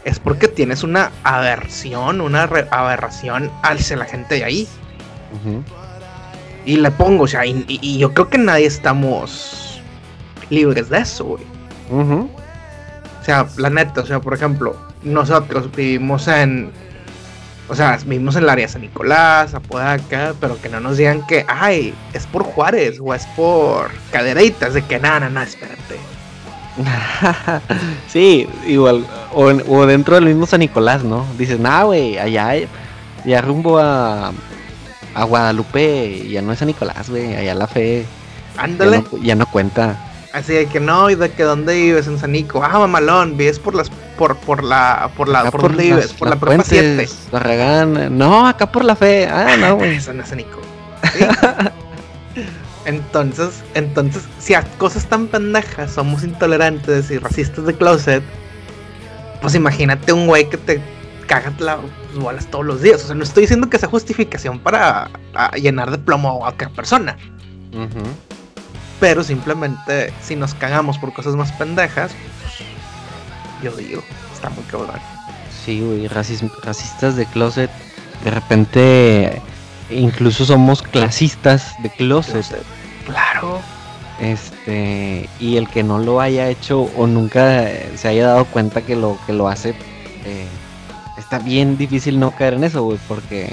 es porque tienes una aversión, una aberración hacia la gente de ahí. Y le pongo, o sea, y, yo creo que nadie estamos libres de eso, güey. O sea, la neta, o sea, por ejemplo, nosotros vivimos en. O sea, vivimos en el área San Nicolás, Apodaca, pero que no nos digan que, ay, es por Juárez o es por Cadereitas, de que nada, nada, nada, espérate. *laughs* sí, igual, o, dentro del mismo San Nicolás, ¿no? Dices, nah, güey, allá, ya rumbo a, a Guadalupe, ya no es San Nicolás, güey, allá la fe. Ándale. Ya no, cuenta. Así de que no, y de que dónde vives en San Nico. Ah, mamalón, vives por las, por, por la, por la, por, dónde vives, por la prepa 7. La regan, no, acá por la fe. Ah, no, güey. Eso no es San Nico. *laughs* Entonces, entonces, si a cosas tan pendejas somos intolerantes y racistas de closet, pues imagínate un güey que te caga las bolas todos los días. O sea, no estoy diciendo que sea justificación para llenar de plomo a otra persona. Pero simplemente, si nos cagamos por cosas más pendejas, pues, yo digo, está muy cabrón. Sí, güey, racistas de closet, de repente incluso somos clasistas de closet. Claro. Este, y el que no lo haya hecho o nunca se haya dado cuenta que lo que lo hace, eh, está bien difícil no caer en eso, güey, porque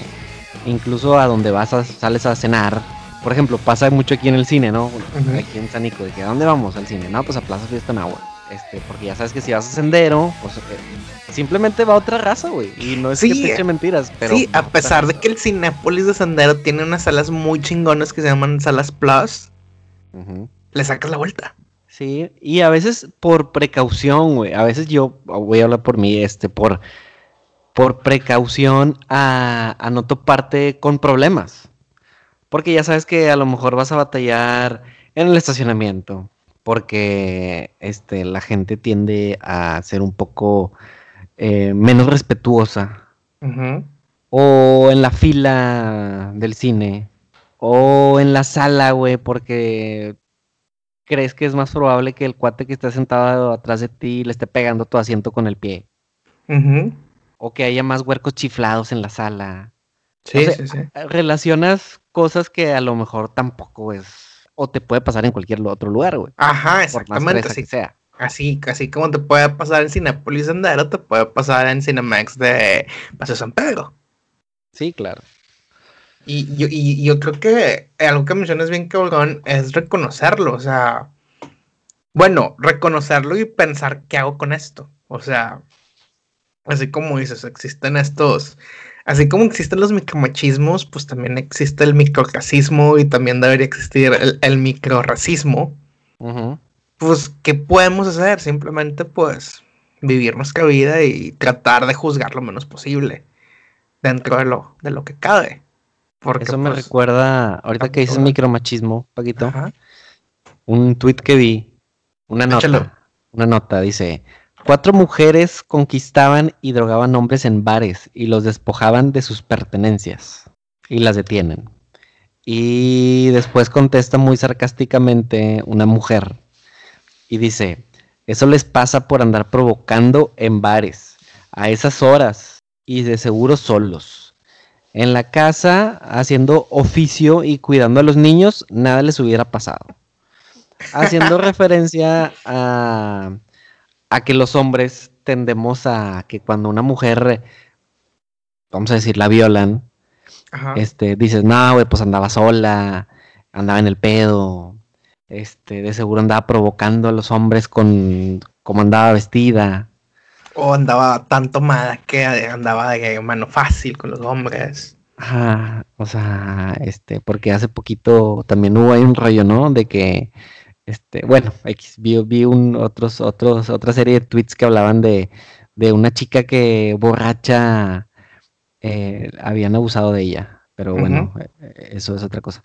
incluso a donde vas a, sales a cenar, por ejemplo, pasa mucho aquí en el cine, ¿no? Aquí en Sanico, de que ¿a dónde vamos al cine? No, pues a Plaza Fiesta en Agua. Este, porque ya sabes que si vas a sendero, pues eh, simplemente va otra raza, güey. Y no es que te eche mentiras, pero. Sí, a pesar de que el Cinépolis de Sendero tiene unas salas muy chingonas que se llaman salas Plus, le sacas la vuelta. Sí, y a veces por precaución, güey. A veces yo voy a hablar por mí, este, por, por precaución a, a no toparte con problemas. Porque ya sabes que a lo mejor vas a batallar en el estacionamiento porque este, la gente tiende a ser un poco eh, menos respetuosa. O en la fila del cine. O en la sala, güey, porque crees que es más probable que el cuate que está sentado atrás de ti le esté pegando tu asiento con el pie. O que haya más huercos chiflados en la sala. Sí, sí, sí. Relacionas cosas que a lo mejor tampoco es o te puede pasar en cualquier otro lugar, güey. Ajá, exactamente. Así, sea. Así, así como te puede pasar en Cinepolis Sendero, te puede pasar en Cinemax de Paseo San Pedro. Sí, claro. Y yo, y yo creo que algo que mencionas bien, cabrón, es reconocerlo. O sea, bueno, reconocerlo y pensar qué hago con esto. O sea, así como dices, existen estos así como existen los micromachismos, pues también existe el microracismo y también debería existir el, el microracismo. Pues, ¿qué podemos hacer? Simplemente, pues, vivir nuestra vida y tratar de juzgar lo menos posible dentro de lo, de lo que cabe. Porque, Eso me pues, recuerda, ahorita que dices micromachismo, Paquito, un tweet que vi, una nota, una nota, dice, Cuatro mujeres conquistaban y drogaban hombres en bares y los despojaban de sus pertenencias y las detienen. Y después contesta muy sarcásticamente una mujer y dice, Eso les pasa por andar provocando en bares, a esas horas, y de seguro solos. En la casa, haciendo oficio y cuidando a los niños, nada les hubiera pasado. Haciendo *laughs* referencia a, a que los hombres tendemos a que cuando una mujer, vamos a decir, la violan, este, dices, no, güey, pues andaba sola, andaba en el pedo, este, de seguro andaba provocando a los hombres con cómo andaba vestida. O andaba tan tomada que andaba de mano fácil con los hombres. Ajá, o sea, este, porque hace poquito también hubo ahí un rollo, ¿no? De que, este, bueno, vi, vi un, otros, otros, otra serie de tweets que hablaban de, de una chica que borracha eh, habían abusado de ella. Pero bueno, eh, eso es otra cosa.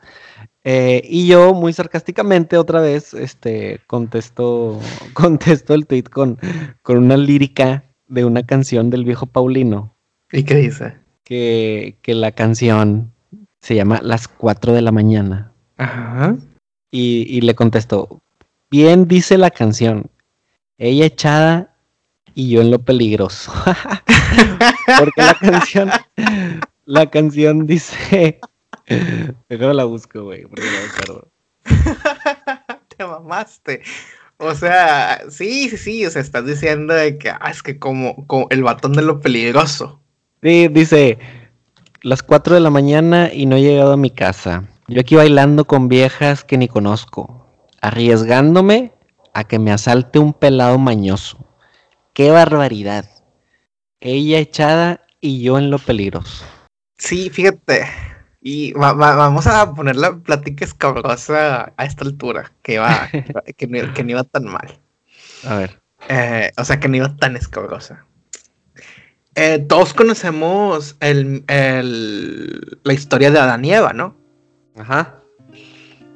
Eh, y yo, muy sarcásticamente, otra vez, este, contesto, *laughs* contesto el tweet con, con una lírica de una canción del viejo Paulino. ¿Y qué dice? Que, que la canción se llama Las 4 de la mañana. Ajá. Y, y le contesto, bien dice la canción, ella echada y yo en lo peligroso. *laughs* Porque la canción, la canción dice. Déjame la busco, güey, porque no *laughs* Te mamaste. O sea, sí, sí, sí. O sea, estás diciendo de que ah, es que como, como el batón de lo peligroso. Sí, dice las 4 de la mañana y no he llegado a mi casa. Yo aquí bailando con viejas que ni conozco, arriesgándome a que me asalte un pelado mañoso. ¡Qué barbaridad! Ella echada y yo en lo peligroso. Sí, fíjate. Y vamos a poner la plática escabrosa a esta altura, que, va, *laughs* que, no, iba tan mal. A ver. Eh, o sea, que no iba tan escabrosa. Eh, todos conocemos el, la historia de Adán y Eva, ¿no? Ajá.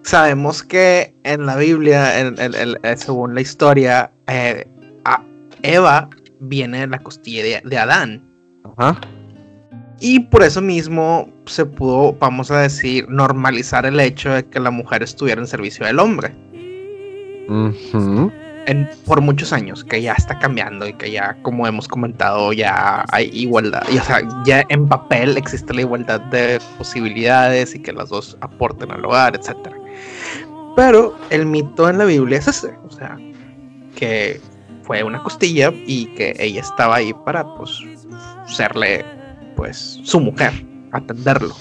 Sabemos que en la Biblia, eh, según la historia, Eva viene de la costilla de, Adán. Ajá. Y por eso mismo se pudo, vamos a decir, normalizar el hecho de que la mujer estuviera en servicio del hombre. Por muchos años, que ya está cambiando y que ya, como hemos comentado, ya hay igualdad. Y, o sea, ya en papel existe la igualdad de posibilidades y que las dos aporten al hogar, etc. Pero el mito en la Biblia es ese, o sea, que fue una costilla y que ella estaba ahí para pues serle pues su mujer, atenderlo.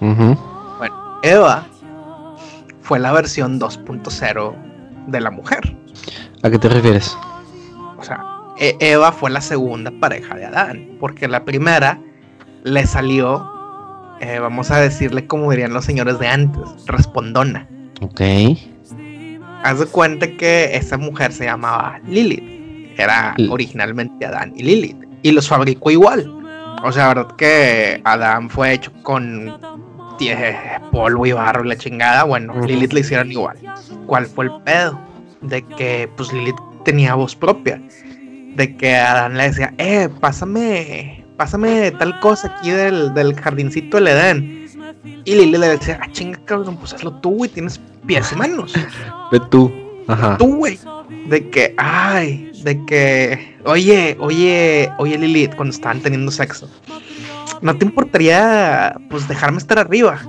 Bueno, Eva fue la versión 2.0 de la mujer. ¿A qué te refieres? O sea, e-, Eva fue la segunda pareja de Adán, porque la primera le salió, eh, vamos a decirle como dirían los señores de antes, respondona. Ok haz de cuenta que esa mujer se llamaba Lilith. Era originalmente Adán y Lilith. Y los fabricó igual. O sea, la verdad que Adán fue hecho con polvo y barro y la chingada. Bueno, Lilith le hicieron igual. ¿Cuál fue el pedo? De que pues Lilith tenía voz propia. De que Adán le decía, eh, pásame, pásame tal cosa aquí del, del jardincito del Edén. Y Lilith le decía, ah, chinga, cabrón, pues hazlo tú, güey, tienes pies y manos. De tú. Ajá. Tú, güey. De que, ay, de que, oye, oye, oye Lilith, cuando estaban teniendo sexo, ¿no te importaría, pues, dejarme estar arriba?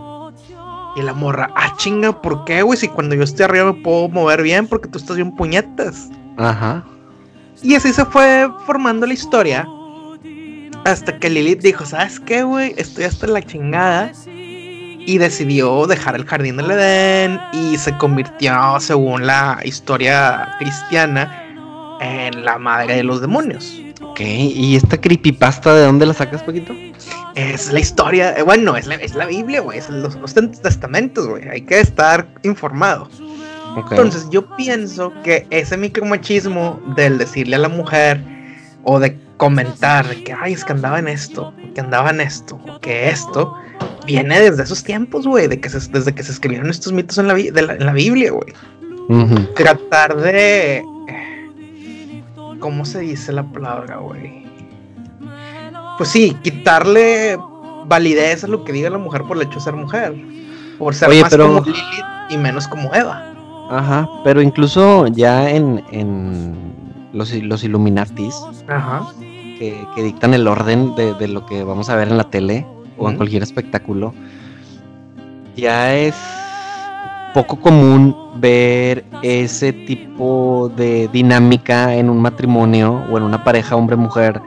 Y la morra, ah, chinga, ¿por qué, güey? Si cuando yo estoy arriba me puedo mover bien porque tú estás bien puñetas. Ajá. Y así se fue formando la historia. Hasta que Lilith dijo, ¿sabes qué, güey? Estoy hasta la chingada y decidió dejar el jardín del Edén y se convirtió, según la historia cristiana, en la madre de los demonios. Ok, ¿y esta creepypasta de dónde la sacas, poquito? Es la historia, eh, bueno, es la, es la Biblia, güey, es los, los testamentos, güey, hay que estar informado. Entonces yo pienso que ese micromachismo del decirle a la mujer o de comentar que, ay, es que andaba en esto, que andaba en esto, o que esto, viene desde esos tiempos, güey, de que desde que se escribieron estos mitos en la, en la Biblia, güey. Tratar de... ¿Cómo se dice la palabra, güey? Pues sí, quitarle validez a lo que diga la mujer por el hecho de ser mujer. Por ser más como Lilith y menos como Eva. Ajá, pero incluso ya en, en los, los Illuminatis, Ajá. Que, dictan el orden de, lo que vamos a ver en la tele o en cualquier espectáculo, ya es poco común ver ese tipo de dinámica en un matrimonio o en una pareja hombre-mujer,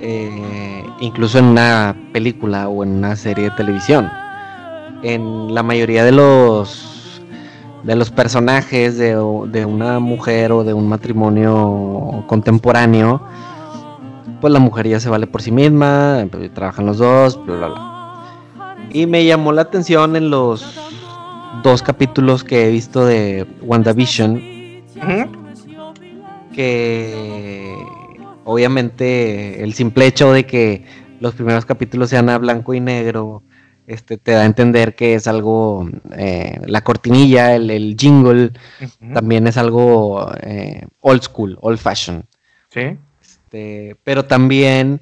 eh, incluso en una película o en una serie de televisión. En la mayoría de los de los personajes de, de una mujer o de un matrimonio contemporáneo, pues la mujer ya se vale por sí misma, trabajan los dos, bla bla bla. Y me llamó la atención en los dos capítulos que he visto de WandaVision. Que obviamente el simple hecho de que los primeros capítulos sean a blanco y negro, este, te da a entender que es algo, eh, la cortinilla, el, jingle, también es algo eh, old school, old fashion. Sí. Este, pero también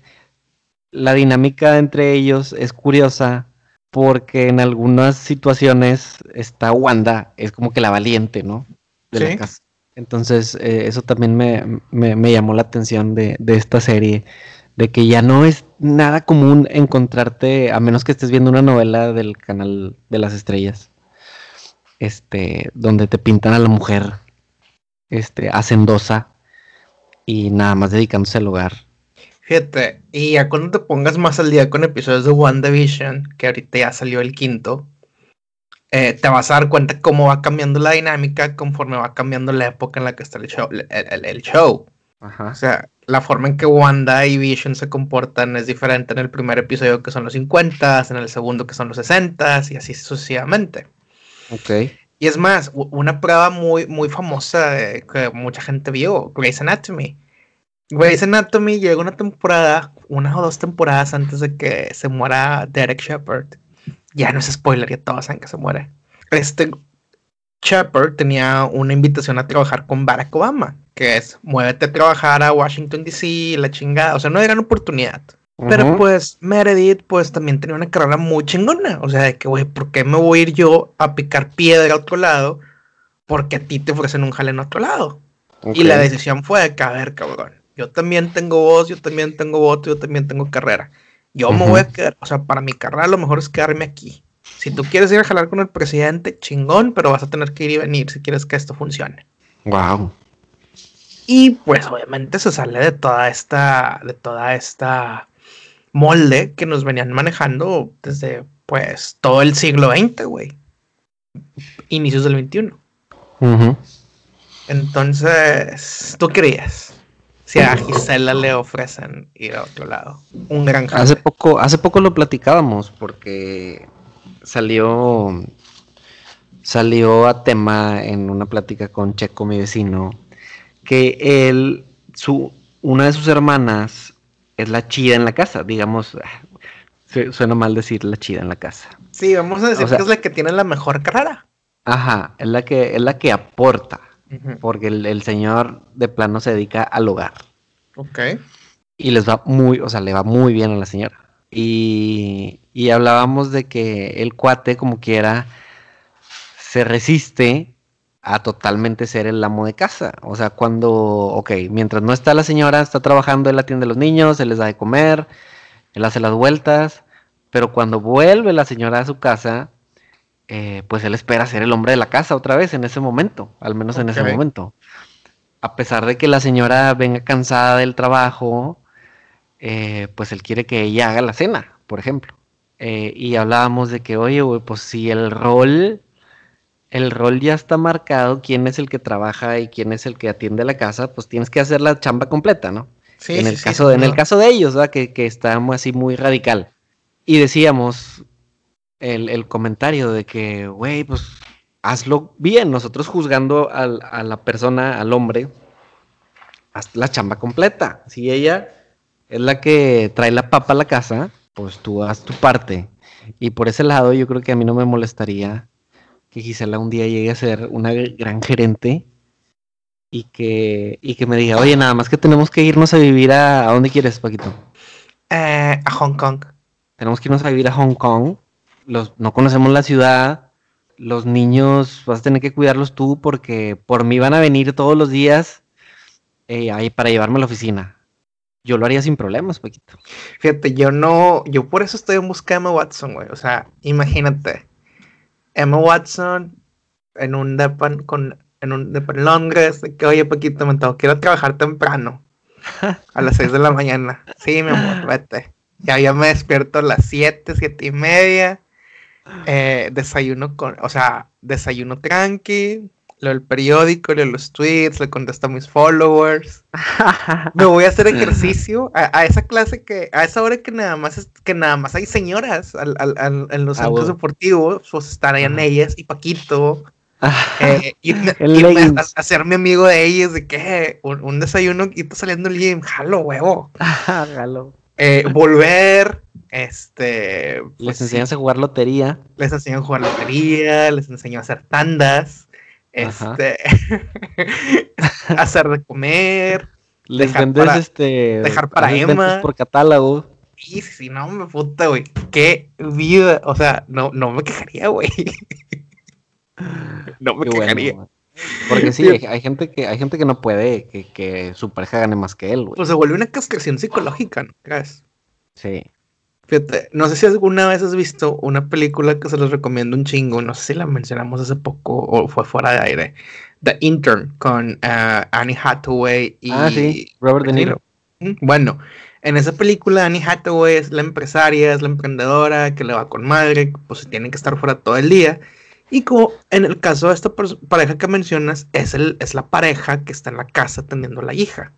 la dinámica entre ellos es curiosa porque en algunas situaciones está Wanda, es como que la valiente, ¿no? De la casa. Entonces, eh, eso también me, llamó la atención de, esta serie, de que ya no es nada común encontrarte, a menos que estés viendo una novela del canal de las estrellas, este, donde te pintan a la mujer, este, hacendosa y nada más dedicándose al hogar. Fíjate, y ya cuando te pongas más al día con episodios de WandaVision, que ahorita ya salió el quinto, eh, te vas a dar cuenta cómo va cambiando la dinámica conforme va cambiando la época en la que está el show. El, show. O sea, la forma en que Wanda y Vision se comportan es diferente en el primer episodio que son los 50, en el segundo que son los 60 y así sucesivamente. Ok. Y es más, una prueba muy, muy famosa que mucha gente vio, Grey's Anatomy Grey's Anatomy llegó una temporada, una o dos temporadas antes de que se muera Derek Shepard. Ya no es spoiler, ya todos saben que se muere. Este Shepard tenía una invitación a trabajar con Barack Obama, que es muévete a trabajar a Washington DC, la chingada. O sea, no era una oportunidad. Pero pues Meredith pues también tenía una carrera muy chingona. O sea, de que, güey, ¿por qué me voy a ir yo a picar piedra a otro lado? Porque a ti te ofrecen un jale en otro lado. Y la decisión fue de que, a ver, cabrón yo también tengo voz, yo también tengo voto, yo también tengo carrera. Yo me voy a quedar, o sea, para mi carrera lo mejor es quedarme aquí. Si tú quieres ir a jalar con el presidente, chingón, pero vas a tener que ir y venir si quieres que esto funcione. Wow. Y pues obviamente se sale de toda esta, de toda esta molde que nos venían manejando desde pues todo el siglo XX, güey. Inicios del XXI. Entonces, ¿tú creías? Si a Gisela le ofrecen ir a otro lado. Un gran Hace poco, hace poco lo platicábamos porque salió salió a tema en una plática con Checo, mi vecino, que él, su, una de sus hermanas es la chida en la casa, digamos, suena mal decir la chida en la casa. Sí, vamos a decir que es la que tiene la mejor carrera. Ajá, es la que, es la que aporta porque el, señor de plano se dedica al hogar. Ok. Y les va muy, o sea, le va muy bien a la señora. Y, y hablábamos de que el cuate, como quiera, se resiste a totalmente ser el amo de casa. O sea, cuando, ok, mientras no está la señora, está trabajando, él atiende a los niños, él les da de comer, él hace las vueltas, pero cuando vuelve la señora a su casa, eh, pues él espera ser el hombre de la casa otra vez en ese momento, al menos en ese momento. A pesar de que la señora venga cansada del trabajo, eh, pues él quiere que ella haga la cena, por ejemplo. Eh, y hablábamos de que, oye, pues si el rol, el rol ya está marcado, quién es el que trabaja y quién es el que atiende la casa, pues tienes que hacer la chamba completa, ¿no? Sí, en, el caso, en el caso de ellos, ¿verdad? Que, que está así muy radical. Y decíamos, el, comentario de que, güey, pues hazlo bien. Nosotros juzgando a la persona, al hombre, haz la chamba completa. Si ella es la que trae la papa a la casa, pues tú haz tu parte. Y por ese lado yo creo que a mí no me molestaría que Gisela un día llegue a ser una gran gerente y que, y que me diga, oye, nada más que tenemos que irnos a vivir a... ¿A dónde quieres, Paquito? Eh, a Hong Kong. Tenemos que irnos a vivir a Hong Kong no conocemos la ciudad, los niños vas a tener que cuidarlos tú porque por mí van a venir todos los días eh, ahí para llevarme a la oficina. Yo lo haría sin problemas, Paquito. Fíjate, yo no, yo por eso estoy en busca de Emma Watson, güey. O sea, imagínate, Emma Watson en un depa con, en un depa en Londres, que oye, Paquito, me tengo que ir a trabajar temprano. A las 6 de la mañana. Sí, mi amor, vete. Ya, ya me despierto a las 7, siete y media. Eh, desayuno con, o sea, desayuno tranqui, leo el periódico, leo los tweets, le contesto a mis followers. Me voy a hacer *laughs* ejercicio a, esa clase que, a esa hora que nada más es, que nada más hay señoras en los ah, centros deportivos, pues estarían ellas y Paquito. *laughs* eh, irme, a, hacerme amigo de ellas, de que un, desayuno y saliendo el gym, jalo, huevo. *laughs* jalo. Eh, *laughs* volver, este. les pues enseñas a jugar lotería. Les enseño a jugar lotería, les enseño a hacer tandas, este. *laughs* hacer de comer. Les vendes este. Dejar para Emma. Por catálogo. Sí, sí, no me puta, güey. Qué vida. O sea, no, no me quejaría, güey. *laughs* no me quejaría. Porque sí, *laughs* hay, gente que hay gente que no puede que, que su pareja gane más que él, güey. Pues se vuelve una cascación psicológica, ¿no crees? Sí. Fíjate, no sé si alguna vez has visto una película que se les recomiendo un chingo, no sé si la mencionamos hace poco o fue fuera de aire, The Intern con uh, Annie Hathaway y ah, sí. Robert De Niro. Bueno, en esa película Annie Hathaway es la empresaria, es la emprendedora que le va con madre, pues tiene que estar fuera todo el día. Y como en el caso de esta pareja que mencionas, es, el, es la pareja que está en la casa atendiendo a la hija.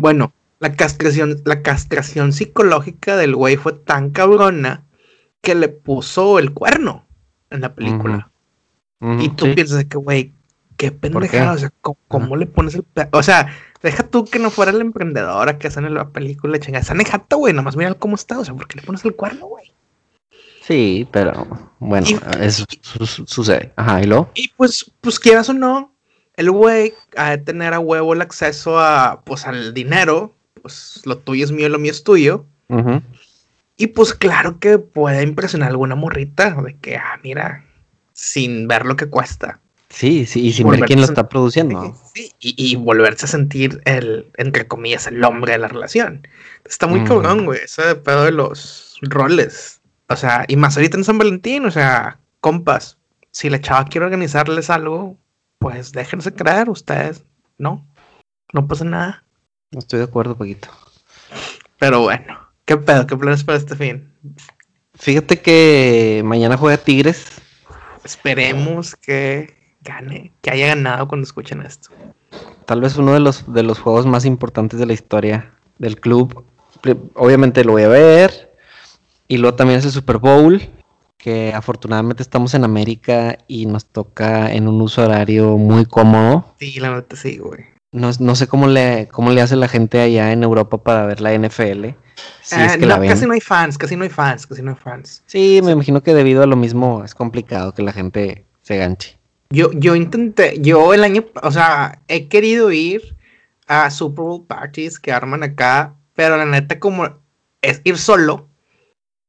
Bueno, la castración, la castración psicológica del güey fue tan cabrona que le puso el cuerno en la película. y tú piensas que, güey, qué pendejada, o sea, ¿cómo, le pones el... O sea, deja tú que no fuera la emprendedora que hace en la película, chinga, esa nejata, güey, nomás mira cómo está, o sea, ¿por qué le pones el cuerno, güey? Sí, pero bueno, eso sucede. Ajá, ¿y luego? Y pues, pues quieras o no, el güey ha de tener a huevo el acceso a, pues, al dinero pues lo tuyo es mío, lo mío es tuyo. Y pues claro que puede impresionar a alguna morrita de que, ah, mira, sin ver lo que cuesta. Sí, sí, y sin ver quién lo está produciendo. Sí, y, volverse a sentir el, entre comillas, el hombre de la relación. Está muy cabrón, güey, ese pedo de los roles. O sea, y más ahorita en San Valentín, o sea, compas, si la chava quiere organizarles algo, pues déjense creer ustedes, ¿no? No pasa nada. No estoy de acuerdo, Paquito. Pero bueno, ¿qué pedo? ¿Qué planes para este fin? Fíjate que mañana juega Tigres. Esperemos que gane, que haya ganado cuando escuchen esto. Tal vez uno de los, de los juegos más importantes de la historia del club. Obviamente lo voy a ver. Y luego también es el Super Bowl, que afortunadamente estamos en América y nos toca en un uso horario muy cómodo. Sí, la verdad sí, güey. No, sé cómo le, cómo le hace la gente allá en Europa para ver la NFL. Si es que casi no hay fans, casi no hay fans, casi no hay fans. Sí, me imagino que debido a lo mismo es complicado que la gente se ganche. Yo, yo intenté, yo el año, o sea, he querido ir a Super Bowl parties que arman acá, pero la neta como es ir solo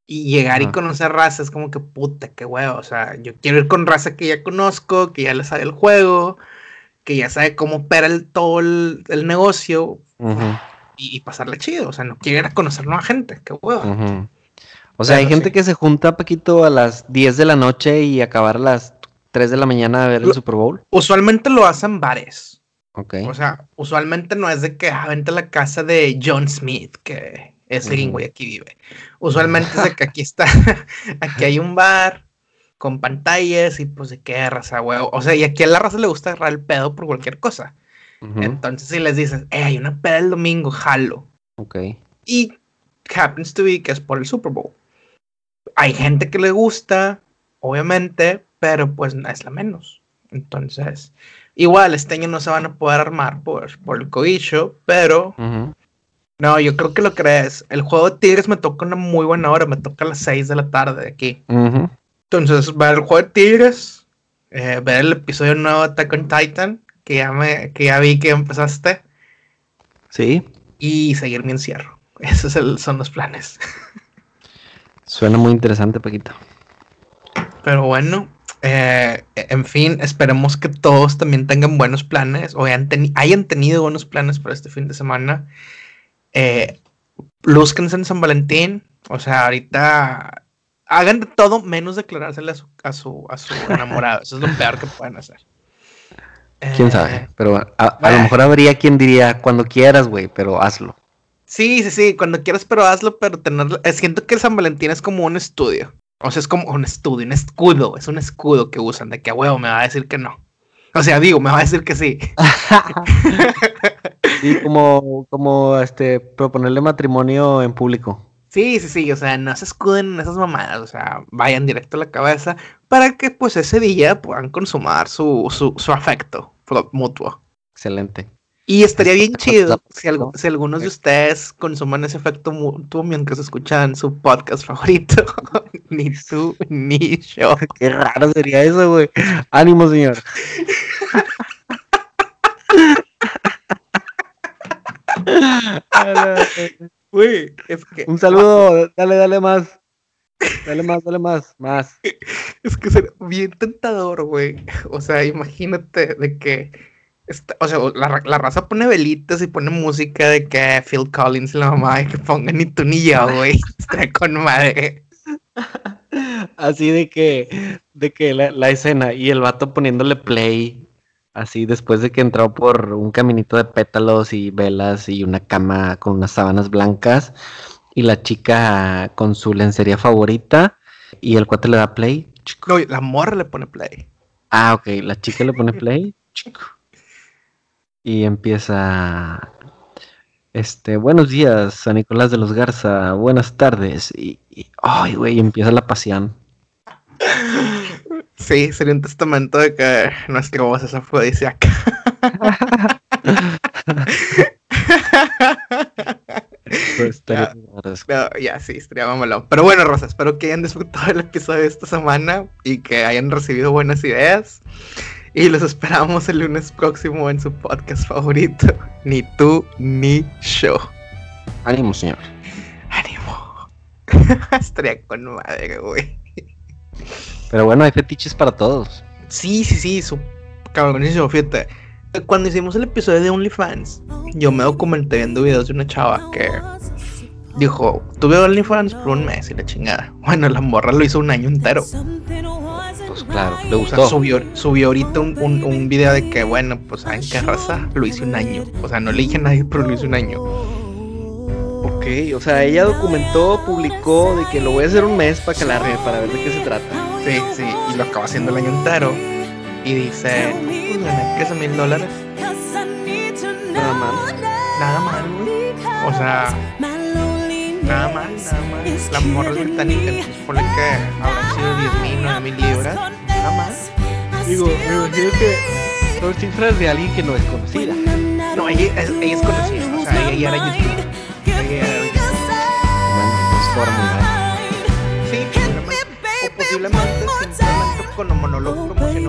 y llegar y conocer raza es como que puta, qué huevo, o sea, yo quiero ir con raza que ya conozco, que ya le sabe el juego, que ya sabe cómo opera el, todo el, negocio y, pasarle chido. O sea, no quiere conocer nueva gente. Qué huevo. O sea, hay gente que se junta, Paquito, a las 10 de la noche y acabar a las 3 de la mañana a ver el Super Bowl. Usualmente lo hacen bares. Ok. O sea, usualmente no es de que ah, vente a la casa de John Smith, que es el güey aquí vive. Usualmente es de que aquí está, *laughs* aquí hay un bar, con pantallas y pues de qué raza, huevo. O sea, y aquí a la raza le gusta agarrar el pedo por cualquier cosa. Entonces, si les dices, eh, hay una peda el domingo, jalo. Ok. Y happens to be que es por el Super Bowl. Hay gente que le gusta, obviamente, pero pues es la menos. Entonces, igual este año no se van a poder armar por, por el coicho, pero no, yo creo que lo crees. El juego de Tigres me toca una muy buena hora, me toca a las 6 de la tarde aquí. Entonces, ver el juego de Tigres, eh, ver el episodio nuevo de Attack on Titan, que ya, me, que ya vi que empezaste. Sí. Y seguir mi encierro. *laughs* Esos son los planes. Suena muy interesante, Paquito. Pero bueno, Eh, en fin, esperemos que todos también tengan buenos planes o hayan, tenido buenos planes para este fin de semana. Eh, lúzquense en San Valentín. O sea, ahorita hagan de todo menos declarársele a su, a su, a su *laughs* enamorado. Eso es lo peor que pueden hacer. Quién sabe, eh, pero a, lo mejor habría quien diría cuando quieras, güey, pero hazlo. Sí, sí, sí, cuando quieras, pero hazlo, pero tenerlo. Siento que el San Valentín es como un estudio. O sea, es como un estudio, un escudo, es un escudo que usan de que a huevo me va a decir que no. O sea, digo, me va a decir que sí. *laughs* *laughs* y como, como este, proponerle matrimonio en público. Sí, sí, sí, o sea, no se escuden en esas mamadas, o sea, vayan directo a la cabeza para que pues ese día puedan consumar su, su, su afecto mutuo. Excelente. Y estaría bien chido si, si, algunos de ustedes consuman ese efecto mutuo mientras escuchan su podcast favorito. *laughs* ni tú, ni yo. *laughs* Qué raro sería eso, güey. Ánimo, señor. *laughs* *laughs* Un saludo, dale, dale más. Dale más, dale más, más. *laughs* Es que sería bien tentador, güey. O sea, imagínate de que o sea, la, raza pone velitas y pone música de que Phil Collins la mamá de que pongan ni tú ni yo, güey. *laughs* Está con madre. Así de que, de que la, escena y el vato poniéndole play, así después de que entró por un caminito de pétalos y velas y una cama con unas sábanas blancas y la chica con su lencería favorita y el cuate le da play. No, la morra le pone play. Ah, ok, la chica le pone play. *laughs* Chico y empieza este, buenos días, San Nicolás de los Garza, buenas tardes. Y, ay, güey, empieza la pasión. *laughs* Sí, sería un testamento de que nuestra voz es afrodisíaca. *laughs* pues, ya, ya, sí, estaría malo. Pero bueno, Rosa, espero que hayan disfrutado el episodio de esta semana y que hayan recibido buenas ideas. Y los esperamos el lunes próximo en su podcast favorito. Ni tú ni yo. Ánimo, señor. Ánimo. *laughs* Estaría con madre, güey. Pero bueno, hay fetiches para todos. Sí, sí, sí. Su cabronísimo, fíjate. Cuando hicimos el episodio de OnlyFans, yo me documenté viendo videos de una chava que dijo: Tuve OnlyFans por un mes y la chingada. *laughs* Bueno, la morra lo hizo un año entero. Pues, claro, le gustó. subió, subió ahorita un, un, video de que, bueno, pues en qué raza lo hice un año. O sea, no le dije a nadie, pero lo hice un año. Ok, o sea, ella documentó, publicó de que lo voy a hacer un mes para que la re, para ver de qué se trata. Sí, sí, y lo acaba haciendo el año entero. Y dice, gané 13 mil dólares. Nada mal. Nada mal, O sea, nada mal, nada mal. La morra es británica, entonces ponle que habrán sido 10 mil, 9 mil libras, nada más. Digo, me imagino que son cifras de alguien que no es conocida. No, ella es, ella es conocida, o sea, ella era youtuber. Ella era youtuber. Bueno, pues posiblemente, o posiblemente simplemente con el monólogo promocionó